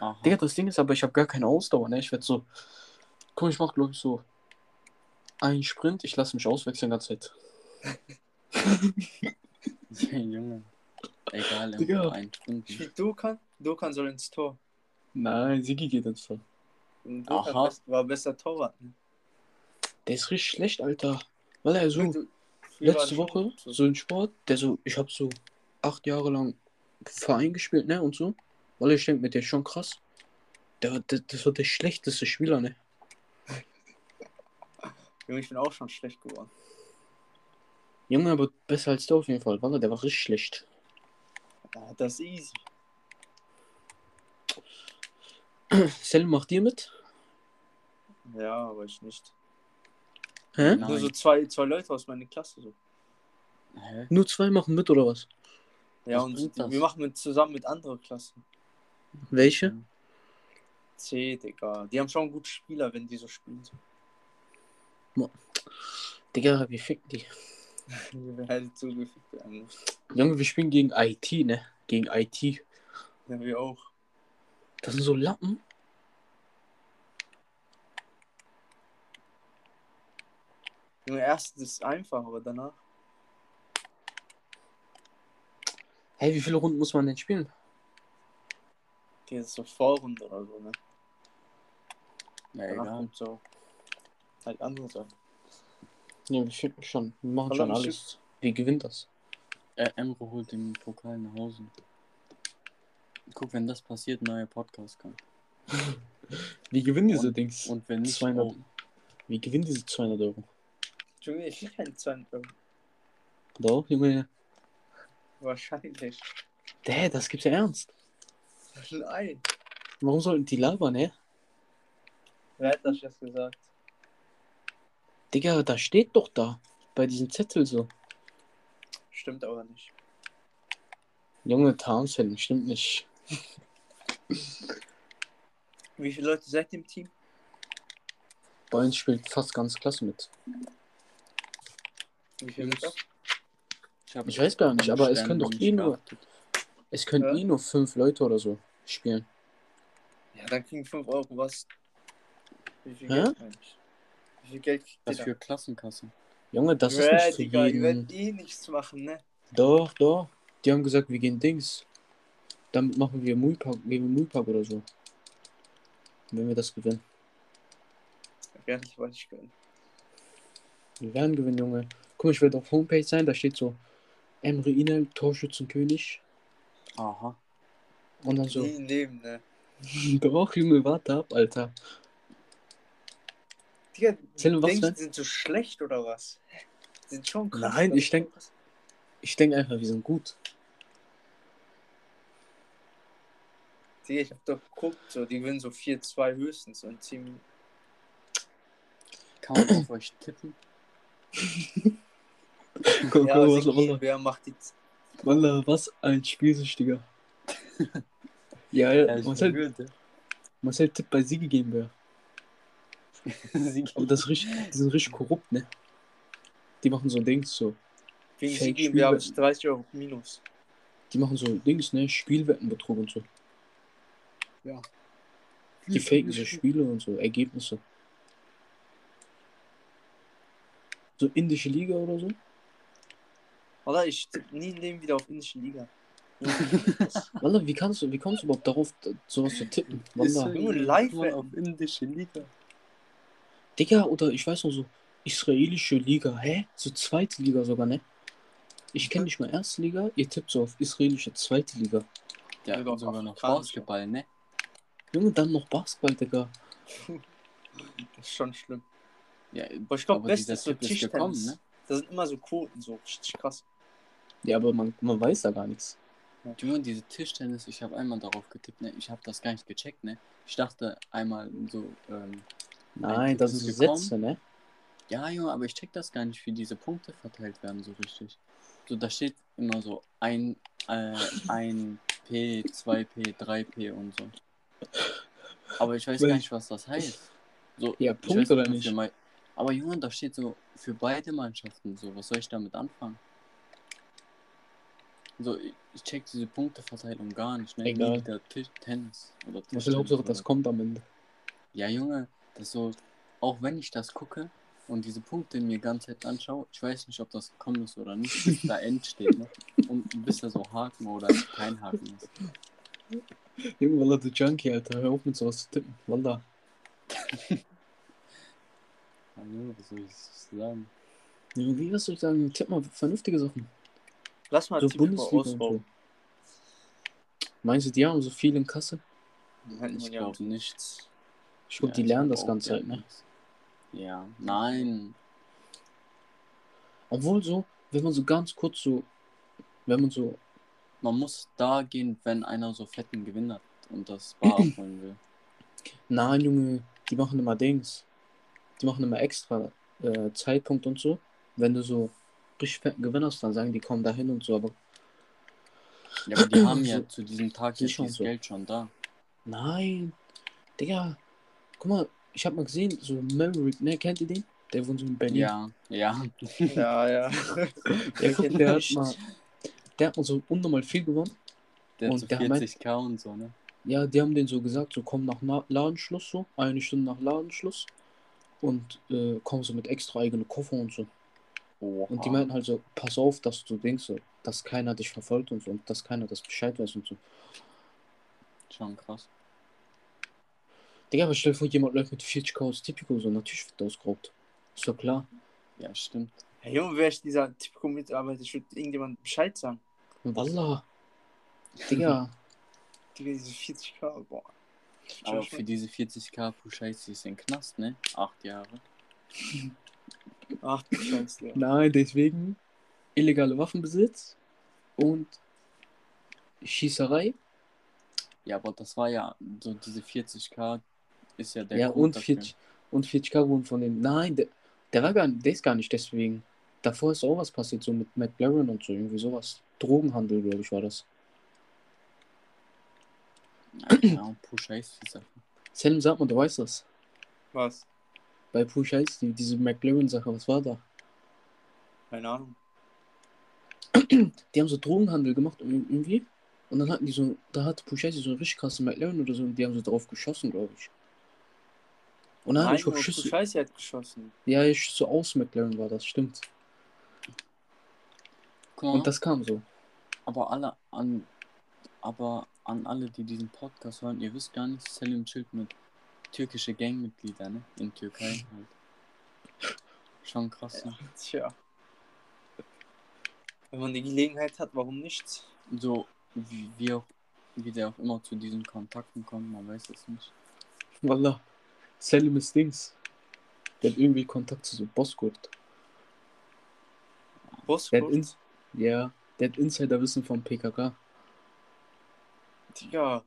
Aha. Digga, das Ding ist aber, ich habe gar keine Ausdauer, ne? Ich werde so. Guck, ich mach, glaube ich, so. Ein Sprint, ich lasse mich auswechseln die ganze Zeit. Junge. Egal, Digga. einfach ein Stunden. Wie Dokan? Dokan soll ins Tor. Nein, Sigi geht ins Tor. Und Aha. Dokan best- war besser Torwart. Ne? Der ist richtig schlecht, Alter. Weil er so, Du- letzte Woche, so ein Sport, der so, ich habe so acht Jahre lang Verein gespielt, ne, und so. Weil ich denke mir, der ist schon krass. Der, der, das war der schlechteste Spieler, ne. Junge, ich bin auch schon schlecht geworden. Junge, aber besser als der auf jeden Fall, weil der war richtig schlecht. Ja, das ist easy. Selim, macht ihr mit? Ja, aber ich nicht. Hä? Nein. Nur so zwei, zwei Leute aus meiner Klasse. So. Hä? Nur zwei machen mit, oder was? Ja, Was und das? wir machen mit, zusammen mit anderen Klassen. Welche? C, Digga. Die haben schon gute Spieler, wenn die so spielen. Digga, wir ficken die. Wer hätte zugefügt werden? Junge, wir spielen gegen IT, ne? Gegen IT. Ja, wir auch. Das sind so Lappen. Junge, erst ist einfach, aber danach. Hey, wie viele Runden muss man denn spielen? Okay, das ist so Vorrunde oder so, ne? Ja, Danach egal. kommt so. Halt andere Sachen. Ne, wir ficken schon. Wir machen Hallo, schon alles. Wie gewinnt das? Äh, Emre holt den Pokal nach Hause. Guck, wenn das passiert, neuer Podcast kann. Wie gewinnen diese Dings? Und wenn nicht, 200. auch. Wie gewinnen diese 200 Euro? Junge, ich keinen 200 Euro. Doch, Junge. Wahrscheinlich. Hä, das gibt's ja ernst. Nein. Warum sollten die labern, hä? Wer hat das jetzt gesagt? Digga, da steht doch da. Bei diesem Zettel so. Stimmt aber nicht. Junge, Tarnfällen, stimmt nicht. Wie viele Leute seid ihr im Team? Bei uns spielt fast ganz Klasse mit. Wie viele sind das? hab Ich weiß gar nicht, aber es können doch noch eh nur-. Es können Ja. eh nur fünf Leute oder so spielen. Ja, dann kriegen 5 Euro was. Wie viel Hä? Geld eigentlich? Wie viel Geld kriegt Was ihr für Klassenkasse. Junge, das Bäh, ist nicht für Digga, ihr jeden. werdet eh nichts machen, ne? Doch, doch. Die haben gesagt, wir gehen Dings. Damit machen wir Muipark, gehen wir Muipark oder so. Wenn wir das gewinnen. Werde ich wollte ich gönnen. Wir werden gewinnen, Junge. Guck ich werde auf Homepage sein, da steht so Emre Inel, Torschützenkönig. Aha. Und dann so, Nie im Leben, ne? doch, Junge, warte ab, Alter. Digga, die sind so schlecht oder was? Die sind schon krass. Nein, ich ist denk- schon krass. Ich denke einfach, wir sind gut. Digga, ich hab doch geguckt, so, die gewinnen so 4-2 höchstens und Team. Kann man auf euch tippen? Guck, Ja, guck, was, Wallah, wer macht die. Wallah, was ein Spielsüchtiger. ja, ja, ich Marcel, würde. Marcel tippt bei Sigi GmbH. Sie Aber das ist richtig, die sind richtig korrupt, ne? Die machen so Dings, so. Gegen Fake sie geben wir Spielwetten. 30 Euro minus. Die machen so Dings, ne? Spielwettenbetrug und so. Ja. Die faken so Spiele und so, Ergebnisse. So indische Liga oder so? Oder ich tippe nie im Leben wieder auf indische Liga. Wallah, wie kannst du, wie kommst du überhaupt darauf, da- sowas zu tippen? Wallah. Nur live man auf indische Liga. Digga, oder ich weiß noch so, israelische Liga, hä? So zweite Liga sogar, ne? Ich kenne nicht mal erste Liga, ihr tippt so auf israelische zweite Liga. Ja, Sogar und sogar noch. Basketball, ne? Junge, dann noch Basketball, Digga. Das ist schon schlimm. Ja, Aber ich glaube, dieser ist so Tischtennis. ne? Da sind immer so Quoten, so richtig krass. Ja, aber man, man weiß da gar nichts. Junge, diese Tischtennis, ich habe einmal darauf getippt, ne? Ich habe das gar nicht gecheckt, ne? Ich dachte einmal so, ähm, Nein, das ist sind so gekommen. Sätze, ne? ja, Junge, aber ich check das gar nicht, wie diese Punkte verteilt werden, so richtig. So, da steht immer so ein, äh, ein P, 2P, 3P und so. Aber ich weiß Wel- gar nicht, was das heißt. So, Ja, Punkt weiß oder nicht? mein- Aber Junge, da steht so für beide Mannschaften so. Was soll ich damit anfangen? So, ich, check diese Punkteverteilung gar nicht, ne? Egal. Wieder Tisch, Tennis oder Was will Tischtennis Hauptsache, das kommt am Ende. ja, Junge, das so, auch wenn ich das gucke und diese Punkte mir die ganze Zeit anschaue, ich weiß nicht, ob das gekommen ist oder nicht, bis da End steht, ne? Und bis da so Haken oder kein Haken ist. Junge, Wallah, du Junkie, Alter. Hör auf mit sowas zu tippen. Wallah. Junge, was soll ich sagen? Ja, wie was soll ich sagen? Tipp mal vernünftige Sachen. Lass mal So Bundesliga und Ausbau. so. Meinst du, die haben so viel in Kasse? Ich glaube nicht. Ich glaube, Ja, die lernen das Ganze halt, ne? Ja, nein. Obwohl so, wenn man so ganz kurz so, wenn man so, Man muss da gehen, wenn einer so fetten Gewinn hat und das Bar abholen will. nein, Junge, die machen immer Dings. Die machen immer extra äh, Zeitpunkt und so. Wenn du so richtig fetten Gewinn hast, dann sagen die, komm da hin und so, aber Ja, aber die haben ja So- zu diesem Tag jetzt schon dieses so. Geld schon da. nein. Digga, guck mal, ich hab mal gesehen, so Maverick, ne, kennt ihr den? Der wohnt so in Berlin. Ja, ja. Ja, ja. Der, guck, der, hat mal, der hat mal so unnormal viel gewonnen. Der hat Und so der meint- 40k und so, ne? Ja, die haben den so gesagt, so komm nach Na Ladenschluss so, eine Stunde nach Ladenschluss und äh, komm so mit extra eigene Koffer und so. Oha. Und die meinten halt so, pass auf, dass du denkst, so, dass keiner dich verfolgt und so und dass keiner das Bescheid weiß und so. Schon krass. Digga, aber stell dir vor, jemand läuft mit 40k aus Tipico, so natürlich wird ausgeraubt. Ist doch klar. Ja, stimmt. Hey, Junge, wäre ich dieser Typico-Mitarbeiter, ich würde irgendjemand Bescheid sagen. Wallah. Digga, Digga, diese 40k, boah. Aber für diese 40k pro Scheiße ist ein Knast, ne? Acht Jahre. Ach du Scheiße, ja. nein, deswegen illegale Waffenbesitz und Schießerei. Ja, aber das war ja so diese 40k ist ja der ja, Grund und 40, und 40k wurden von dem. Nein, der, der war gar nicht, der ist gar nicht deswegen. Davor ist auch was passiert, so mit McLaren und so, irgendwie sowas. Drogenhandel, glaube ich, war das. Ja, pro Scheiße die Sache. Selim, sag mal, du weißt das. Was? Bei Push Ice, die, diese McLaren-Sache, was war da? Keine Ahnung. Die haben so Drogenhandel gemacht ir- irgendwie. Und dann hatten die so, da hat Push Ice so eine richtig krasse McLaren oder so, und die haben so drauf geschossen, glaube ich. Und dann Nein, hat ich auch Schüsse. Scheiße hat geschossen. Ja, ich so aus McLaren war das, stimmt. Mal, Und das kam so. aber alle an aber an alle, die diesen Podcast hören, ihr wisst gar nicht, Selim chillt mit türkische Gangmitgliedern, ne? In Türkei halt. Schon krass, ne? Tja. Wenn man die Gelegenheit hat, warum nicht? So, wie, wie auch, wie der auch immer zu diesen Kontakten kommt, man weiß es nicht. Wallah. Selim ist Dings. Der hat irgendwie Kontakt zu so hat, ins ja, der hat Insiderwissen vom PKK. Digga.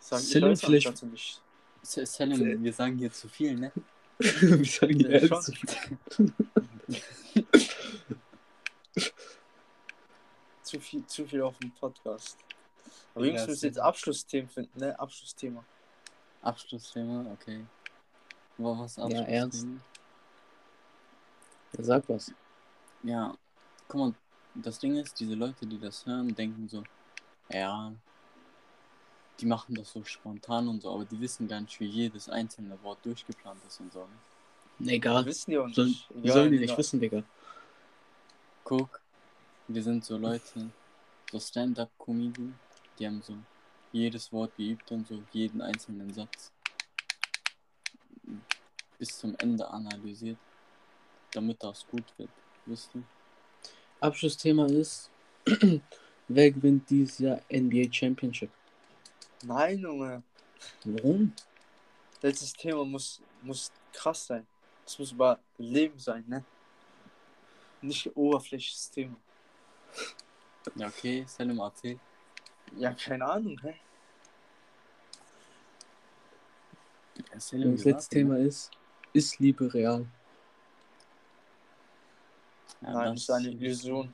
Sagen Selim vielleicht- Selim, wir sagen hier zu viel, ne? Wir sagen Ja, ja, zu viel. Zu viel, zu viel auf dem Podcast. Aber Jungs, wir müssen jetzt Abschlussthemen finden, ne? Abschlussthema. Abschlussthema, okay. War was Ja, Abschlussthema? ernst. Ja, sag was. Ja, guck mal, das Ding ist, diese Leute, die das hören, denken so, ja, die machen das so spontan und so, aber die wissen gar nicht, wie jedes einzelne Wort durchgeplant ist und so. Ne? Nee, egal. Wissen die auch nicht. Sollen, Egal, sollen die nicht egal. wissen, Digga. Guck, wir sind so Leute, so Stand-up-Comedian, die haben so jedes Wort geübt und so jeden einzelnen Satz bis zum Ende analysiert, damit das gut wird, wisst du? Abschlussthema ist, wer gewinnt dieses Jahr NBA Championship? Nein, Junge. Warum? Letztes Thema muss, muss krass sein. Es muss über Leben sein, ne? Nicht oberflächliches Thema. Ja, okay, Selim erzähl. Ja, keine Ahnung, hä? Ja, Selim, Das letzte Thema ist, ist Liebe real? Ja, Nein, das ist eine Illusion.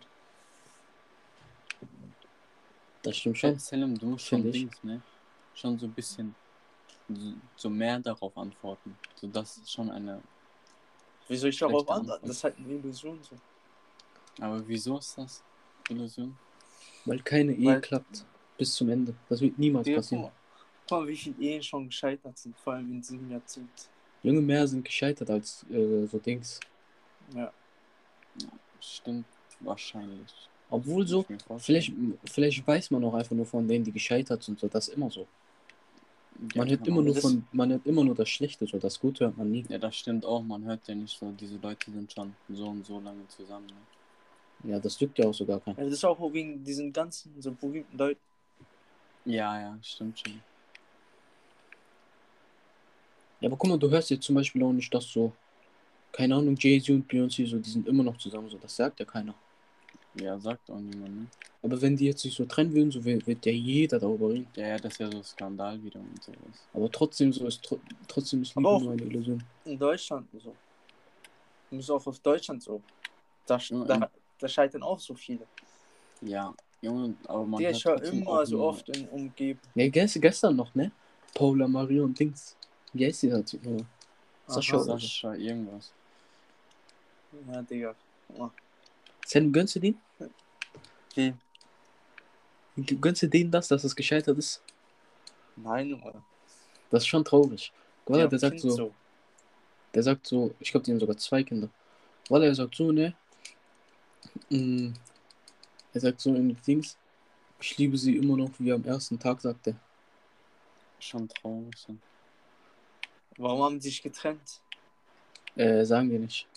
Das stimmt Schon. Selim, du musst schon. Dings, ne? Schon so ein bisschen so- mehr darauf antworten. So, das ist schon eine. Wie soll ich darauf antworten? Antwort. Das ist halt eine Illusion so. Aber wieso ist das Illusion? Weil keine Ehe Weil- klappt bis zum Ende. Das wird niemals guck passieren. mal, wie viele Ehen schon gescheitert sind, vor allem in diesem Jahrzehnt. Junge mehr sind gescheitert als äh, so Dings. Ja. Stimmt, wahrscheinlich. Obwohl so, vielleicht, vielleicht weiß man auch einfach nur von denen, die gescheitert sind. So, das ist immer so. Man Ja, hört immer aber nur das- von, man hört immer nur das Schlechte, so das Gute hört man nie. Ja, das stimmt auch. Man hört ja nicht so, diese Leute sind schon so und so lange zusammen. Ne? Ja, das juckt ja auch sogar keinen. Also das ist auch wegen diesen ganzen so berühmten Leuten. Ja, ja, stimmt schon. Ja, aber guck mal, du hörst jetzt zum Beispiel auch nicht, dass so, keine Ahnung, Jay-Z und Beyoncé, so, die sind immer noch zusammen, so, das sagt ja keiner. Ja, sagt auch niemand, ne? Aber wenn die jetzt sich so trennen würden, so wird, wird ja jeder darüber reden. Ja, ja, das ist ja so Skandal wieder und sowas. Aber trotzdem so ist tro trotzdem ist Liebe Aber auch- nur eine Illusion. In Deutschland so. Du musst auch auf Deutschland so. Da, Mhm. da, da scheitern auch so viele. Ja, Junge, aber man ich höre trotzdem immer so oft in Umgebung. Ne, gest gestern noch, ne? Paula Maria und Dings. Wie heißt die da? Typ? Sascha Aha. so. Sascha, irgendwas. Ja, Digga. Oh. Sam, gönnst du den? Wen? Gönnst du denen das, dass es gescheitert ist? Nein, Junge. Das ist schon traurig. Weil Ja, der sagt Kind so, der sagt so, ich glaube, die haben sogar zwei Kinder. Weil er sagt so, ne? Mm, Er sagt so in Dings, ich liebe sie immer noch wie am ersten Tag, sagt er. Schon traurig. So. Warum haben die sich getrennt? Äh, sagen wir nicht.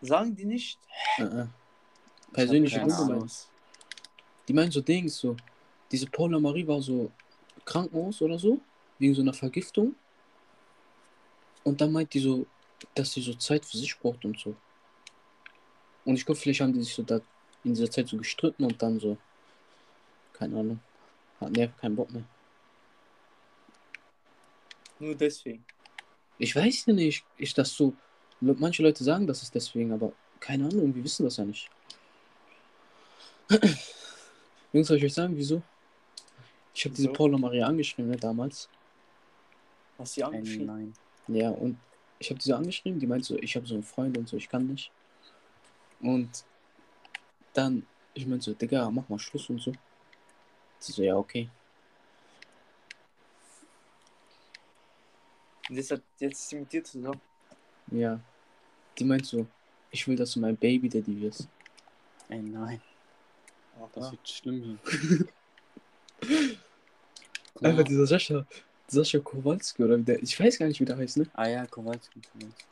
Sagen die nicht? Äh, äh. Persönliche Gründe. Die meinen so Dings, so. Diese Paula Marie war so Krankenhaus oder so, wegen so einer Vergiftung. Und dann meint die so, dass sie so Zeit für sich braucht und so. Und ich glaube, vielleicht haben die sich so da in dieser Zeit so gestritten und dann so, keine Ahnung, hatten die einfach keinen Bock mehr. Nur deswegen. Ich weiß ja nicht, ich das so, manche Leute sagen, das ist deswegen, aber keine Ahnung, wir wissen das ja nicht. Jungs, soll ich euch sagen, wieso? Ich habe diese? Paula Maria angeschrieben, ne, damals. Hast du Ein angeschrieben? Nein. Ja, und ich habe diese angeschrieben, die meint so, ich habe so einen Freund und so, ich kann nicht. Und dann, ich meinte so, Digga, mach mal Schluss und so. Sie so, ja, okay. Und jetzt, hat, jetzt ist sie mit dir zusammen. Ja. Die meint so, ich will, dass du mein Baby Daddy wirst. Ey, nein. Das Aha. wird schlimm hier. Einfach dieser Sascha, Sascha Kowalski oder wie der, ich weiß gar nicht, wie der heißt, ne? Ah ja, Kowalski. Kowalski.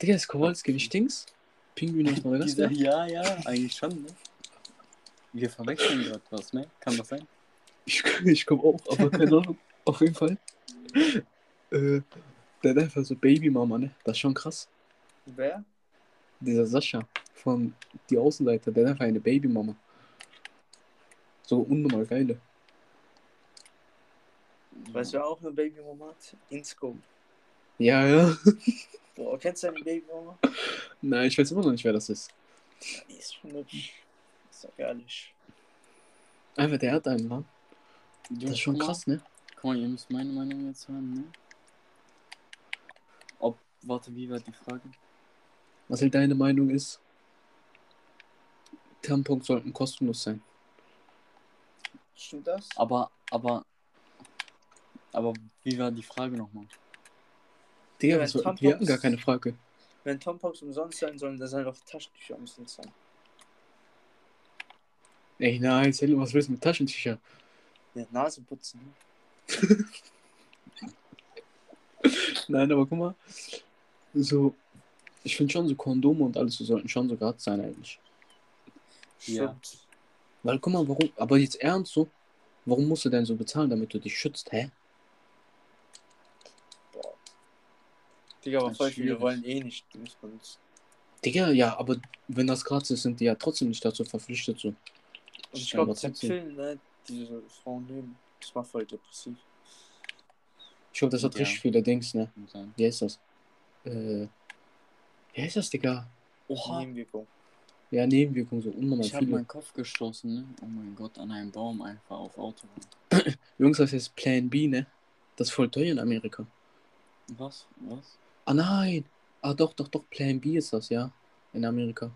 Digga, ist Kowalski nicht Dings? Pinguin aus Madagaskar? ja, ja, eigentlich schon, ne? Wir verwechseln gerade was, ne? Kann das sein? Ich, ich komme auch, aber keine Ahnung. Auf jeden Fall. Äh, der hat einfach so Babymama, ne? Das ist schon krass. Wer? Dieser Sascha von Die Außenseiter, der hat einfach eine Babymama. So unnormal geile. Weißt du, auch eine Babymama hat? Insco. Ja, ja. Boah, kennst du deine Babymama? Nein, ich weiß immer noch nicht, wer das ist. Ja, die ist schon hübsch. Sag ehrlich. Einfach der hat einen, ne? Das ist schon krass, ne? Guck mal, ihr müsst meine Meinung jetzt hören, ne? Ob, warte, wie war die Frage? Was halt deine Meinung ist? Tampons sollten kostenlos sein. Stimmt das? Aber, aber, aber wie war die Frage nochmal? Digga, Ja, was soll, Tampons- wir hatten gar keine Frage. Wenn Tampons umsonst sein sollen, dann sollen auch Taschentücher umsonst sein. Ey, nein, Selim, was willst du mit Taschentücher? Ja, Nase putzen. Ne? Nein, aber guck mal. So, ich finde schon so Kondome und alles so sollten schon so gratis sein eigentlich. Ja. Stimmt. Weil guck mal, warum, aber jetzt ernst so, warum musst du denn so bezahlen, damit du dich schützt, hä? Boah. Digga, aber ist voll viele wollen eh nicht. Nicht. Digga, ja, aber wenn das gratis ist, sind die ja trotzdem nicht dazu verpflichtet so. Und ich glaube. Pillen, ne, die diese Frauen nehmen, das war voll depressiv. Ich glaube, das hat Ja. richtig viele Dings, ne? Sein. Wie heißt das? Äh, wie heißt das, Digga? Oha, Nebenwirkung. Ja, Nebenwirkungen, so unnormal ich habe meinen Kopf gestoßen, ne? Oh mein Gott, an einem Baum einfach auf Autobahn. Jungs, das ist Plan B, ne? Das ist voll teuer in Amerika. Was? Was? Ah nein! Ah doch, doch, doch, Plan B ist das, ja. In Amerika.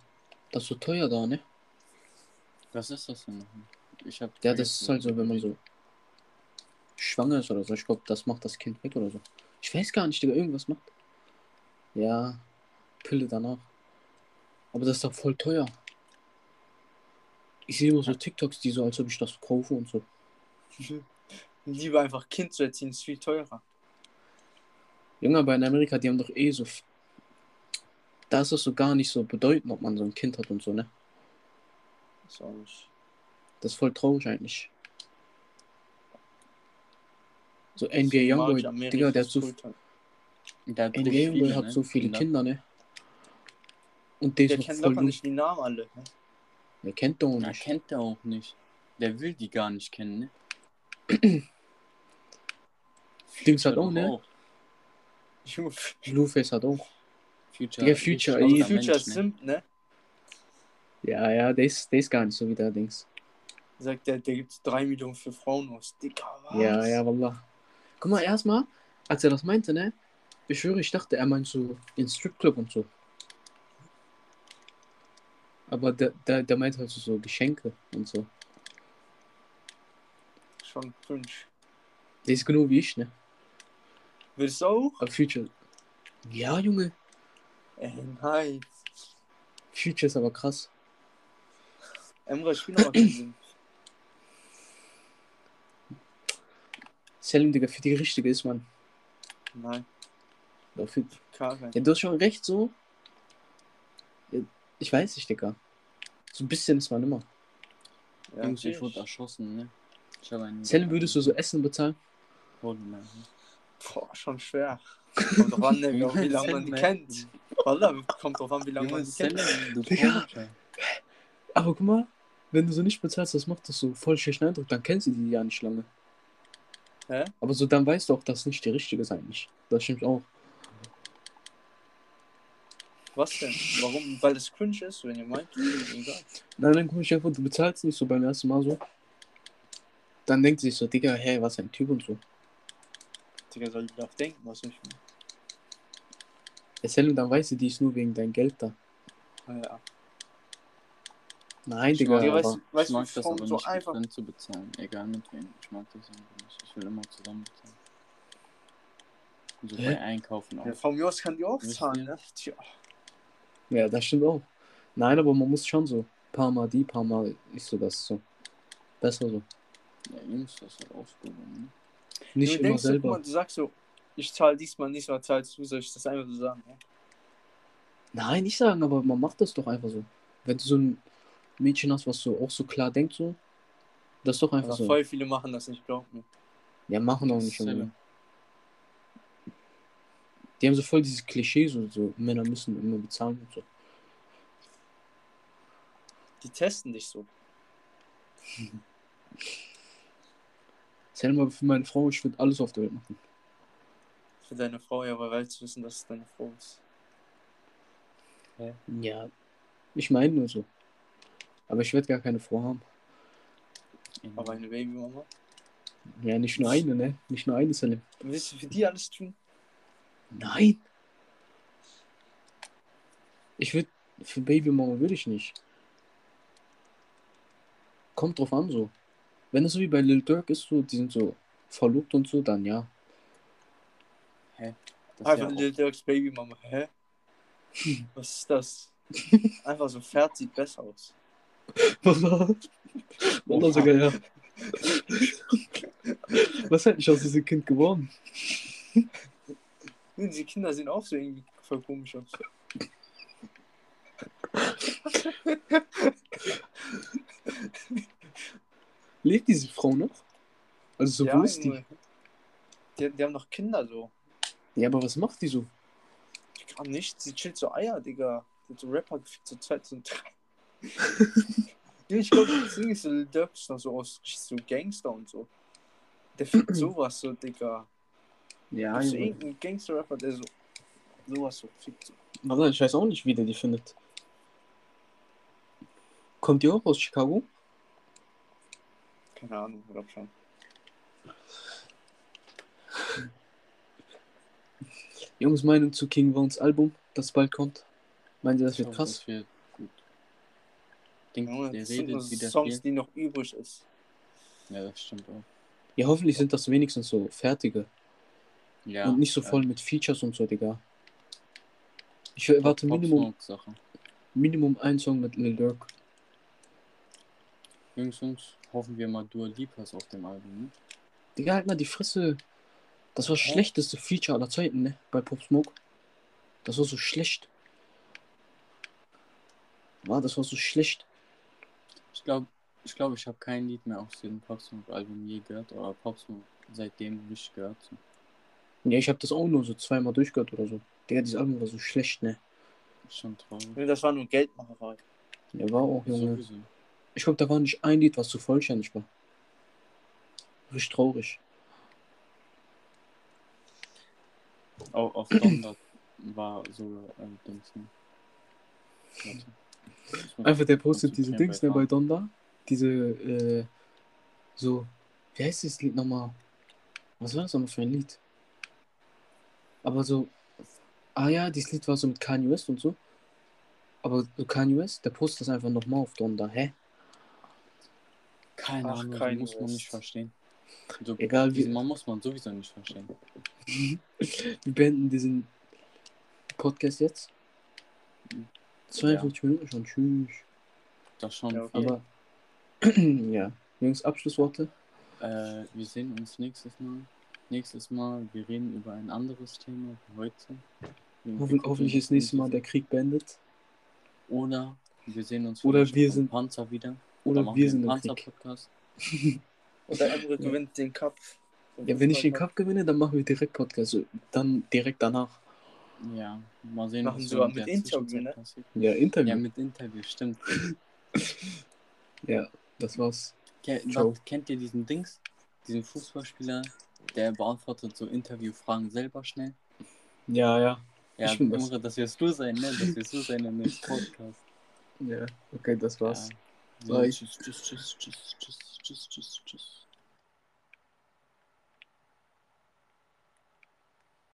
Das ist so teuer da, ne? Was ist das denn? Ich hab Ja, das ist halt so, wenn man so schwanger ist oder so. Ich glaube, das macht das Kind weg oder so. Ich weiß gar nicht, Digga, irgendwas macht. Ja, Pille danach. Aber das ist doch voll teuer. Ich sehe immer so TikToks, die so, als ob ich das kaufe und so. Lieber einfach Kind zu erziehen, ist viel teurer. Junge, aber in Amerika, die haben doch eh so. Da ist es so gar nicht so bedeutend, ob man so ein Kind hat und so, ne? Ist auch nicht. Das ist voll traurig eigentlich. So NBA Youngboy, Digga, der hat so. Der hat NBA so Youngboy viele, hat ne? so viele Kinder. Kinder, ne? Und der Der ist kennt jung. nicht die Namen alle. Ne? Der kennt doch Er nicht. kennt er auch nicht. Der will die gar nicht kennen, ne? Dings hat auch, ne? doch Junge, Blueface hat auch. Future, Digga, Future, ein Future Mensch, ne? Simp, ne? Ja, ja, der ist, der ist gar nicht so wie der Dings. Sagt der, der gibt 3 Millionen für Frauen aus. Digga, was? Ja, ja, wallah. Guck mal, erstmal, als er das meinte, ne? Ich schwöre, ich dachte, er meint so den Stripclub und so. Aber der, der, der meint halt so, so Geschenke und so. Schon cringe. Der ist genau wie ich, ne? Willst du auch? Aber Future. Ja, Junge. Ey, nein. Future ist aber krass. Emre, ich bin noch mal keinen Sinn. Selim, Digga, für die richtige ist man. Nein, Ja, für, Karen. ja, du hast schon recht, so. Ja, ich weiß nicht, Digga. So ein bisschen ist man immer. Ja, Jungs, ich wurde erschossen, ne? Ich. Selim, würdest du so Essen bezahlen? Holy man. Boah, schon schwer. Kommt drauf an, ne, wie, wie lange man die kennt. Wallah, kommt drauf an, wie lange man die kennt. Digga. Aber guck mal, wenn du so nicht bezahlst, das macht das so voll schlechten Eindruck. Dann kennst du die ja nicht lange. Hä? Aber so dann weißt du auch, dass nicht die richtige ist eigentlich. Das stimmt auch. Was denn? Warum? Weil es cringe ist, wenn ihr meint, egal. Nein, dann guck ich einfach, du bezahlst nicht so beim ersten Mal so. Dann denkt sie sich so, Digga, hey, was ein Typ und so. Digga, soll ich darf denken, was ich Erzähl und dann weißt du, die ist nur wegen dein Geld da. Ja. Nein, Ich Digga, mag, Digga, aber, weißt du- weißt ich mag das aber so nicht einfach- getrennt zu bezahlen. Egal mit wem. Ich mag das einfach nicht. Ich will immer zusammen bezahlen. So Hä? bei Einkaufen auch. Ja, von mir aus kann die auch zahlen, ihr? ne? Tja. ja, das stimmt auch. Nein, aber man muss schon so, paar Mal die, paar Mal ist so das so. Besser so. Ja, Jungs, das ist halt Ausbildung, ne? Nicht du immer denkst, selber. mal, du sagst so, ich zahle diesmal, diesmal zahlst du, soll ich das einfach so sagen, ne? Nein, nicht sagen, aber man macht das doch einfach so. Wenn du so ein Mädchen hast, was so auch so klar denkt, so, das ist doch einfach Aber so. voll viele machen das nicht, glaub mir. Ja, machen auch nicht. Die haben so voll dieses Klischee, so, so Männer müssen immer bezahlen und so. Die testen dich so. Erzähl mal für meine Frau, ich würde alles auf der Welt machen. Für deine Frau, ja, weil willst du wissen, dass es deine Frau ist. Ja, ich meine nur so. Aber ich werde gar keine Frau haben. Aber eine Babymama. Ja, nicht nur eine, ne? Nicht nur eine, Salim. Willst du für die alles tun? Nein! Ich würde, für Babymama würde ich nicht. Kommt drauf an, so. Wenn es so wie bei Lil Durk ist, so, die sind so verlobt und so, dann ja. Ist Einfach ja Lil Durks Babymama. Hä? Was ist das? Einfach so Pferd sieht besser aus. Wallah sogar, ja. Was hätte ich aus diesem Kind geworden? Und die Kinder sehen auch so irgendwie voll komisch aus. Lebt diese Frau noch? Also so, ja, wo ist die? Die? Die haben noch Kinder so. Ja, aber was macht die so? Ich kann nicht, sie chillt so Eier, Digga. Die hat so Rapper gefickt, so zwei, so drei. Ja, ich glaube, das Ding ist so, Lil Durk ist noch so aus so Gangster und so. Der fickt sowas so, Digga. Ja, Das ist so Junge. irgendein Gangster-Rapper, der so sowas so fickt. So. Wallah, ich weiß auch nicht, wie der die findet. Kommt die auch aus Chicago? Keine Ahnung, ich glaub schon. Jungs, Meinung zu King Vons Album, das bald kommt. Meint ihr, das wird krass? Das wird gut. Denkt, Junge, der redet wieder Songs, viel. die noch übrig ist. Ja, das stimmt auch. Ja, hoffentlich sind das wenigstens so fertige. Ja. und nicht so ja. voll mit Features und so, Digga. Ich erwarte Minimum. Minimum ein Song mit Lil Durk. Jungs, Jungs, hoffen wir mal Dua Lipa ist auf dem Album, ne? Digga, halt mal die Fresse. Das war das schlechteste Feature aller Zeiten, ne? Bei Pop Smoke. Das war so schlecht. War, das war so schlecht. Ich glaube, ich, glaub, ich habe kein Lied mehr aus diesem Pop Smoke Album je gehört oder Pop Smoke seitdem nicht gehört. Ja, ich habe das auch nur so zweimal durchgehört oder so. Digga, dieses Album war so schlecht, ne? Schon traurig. Nee, Das war nur Geldmacherei. Ja, war auch, Junge. Sowieso. Ich glaube, da war nicht ein Lied, was so vollständig war. Richtig traurig. Auch auf Donda war so äh, Dings. Ne? Einfach der postet diese Dings ne, bei. Donda. Diese, äh, so, wie heißt das Lied nochmal? Was war das nochmal für ein Lied? Aber so, ah ja, dieses Lied war so mit Kanye West und so. Aber so Kanye West, der postet das einfach nochmal auf Donda. Hä? Keine Ach, Ahnung, kein muss man nicht verstehen. So, Egal wie- Mann muss man sowieso nicht verstehen. Wir beenden diesen Podcast jetzt. 52 Minuten schon, tschüss. Das schon Ja, viel. Aber, ja, Jungs, Abschlussworte. Äh, wir sehen uns nächstes Mal. Nächstes Mal, wir reden über ein anderes Thema wie heute. Wir Hoffen, hoffentlich ist nächstes Mal der Krieg beendet. Oder wir sehen uns Oder wir sind- Panzer wieder. Oder wir sind im Krieg. Panzer-Podcast. Und der Emre gewinnt den Cup. Ja, wenn ich den Cup gewinne, dann machen wir direkt Podcast. Dann direkt danach. Ja, mal sehen, Machen was sogar mit Interview, ne? passiert. Ja, Interview. Ja, Ja, mit Interview, stimmt. das war's. Ke Ciao. was, kennt ihr diesen Dings? Diesen Fußballspieler, der beantwortet so Interviewfragen selber schnell? Ja, ja. Ja, Ich bin das. Das wirst du sein, ne? Das wirst du sein in dem Podcast. Ja, okay, das war's. Ja. So, Bye. tschüss, tschüss, tschüss, tschüss, tschüss, tschüss, tschüss, tschüss.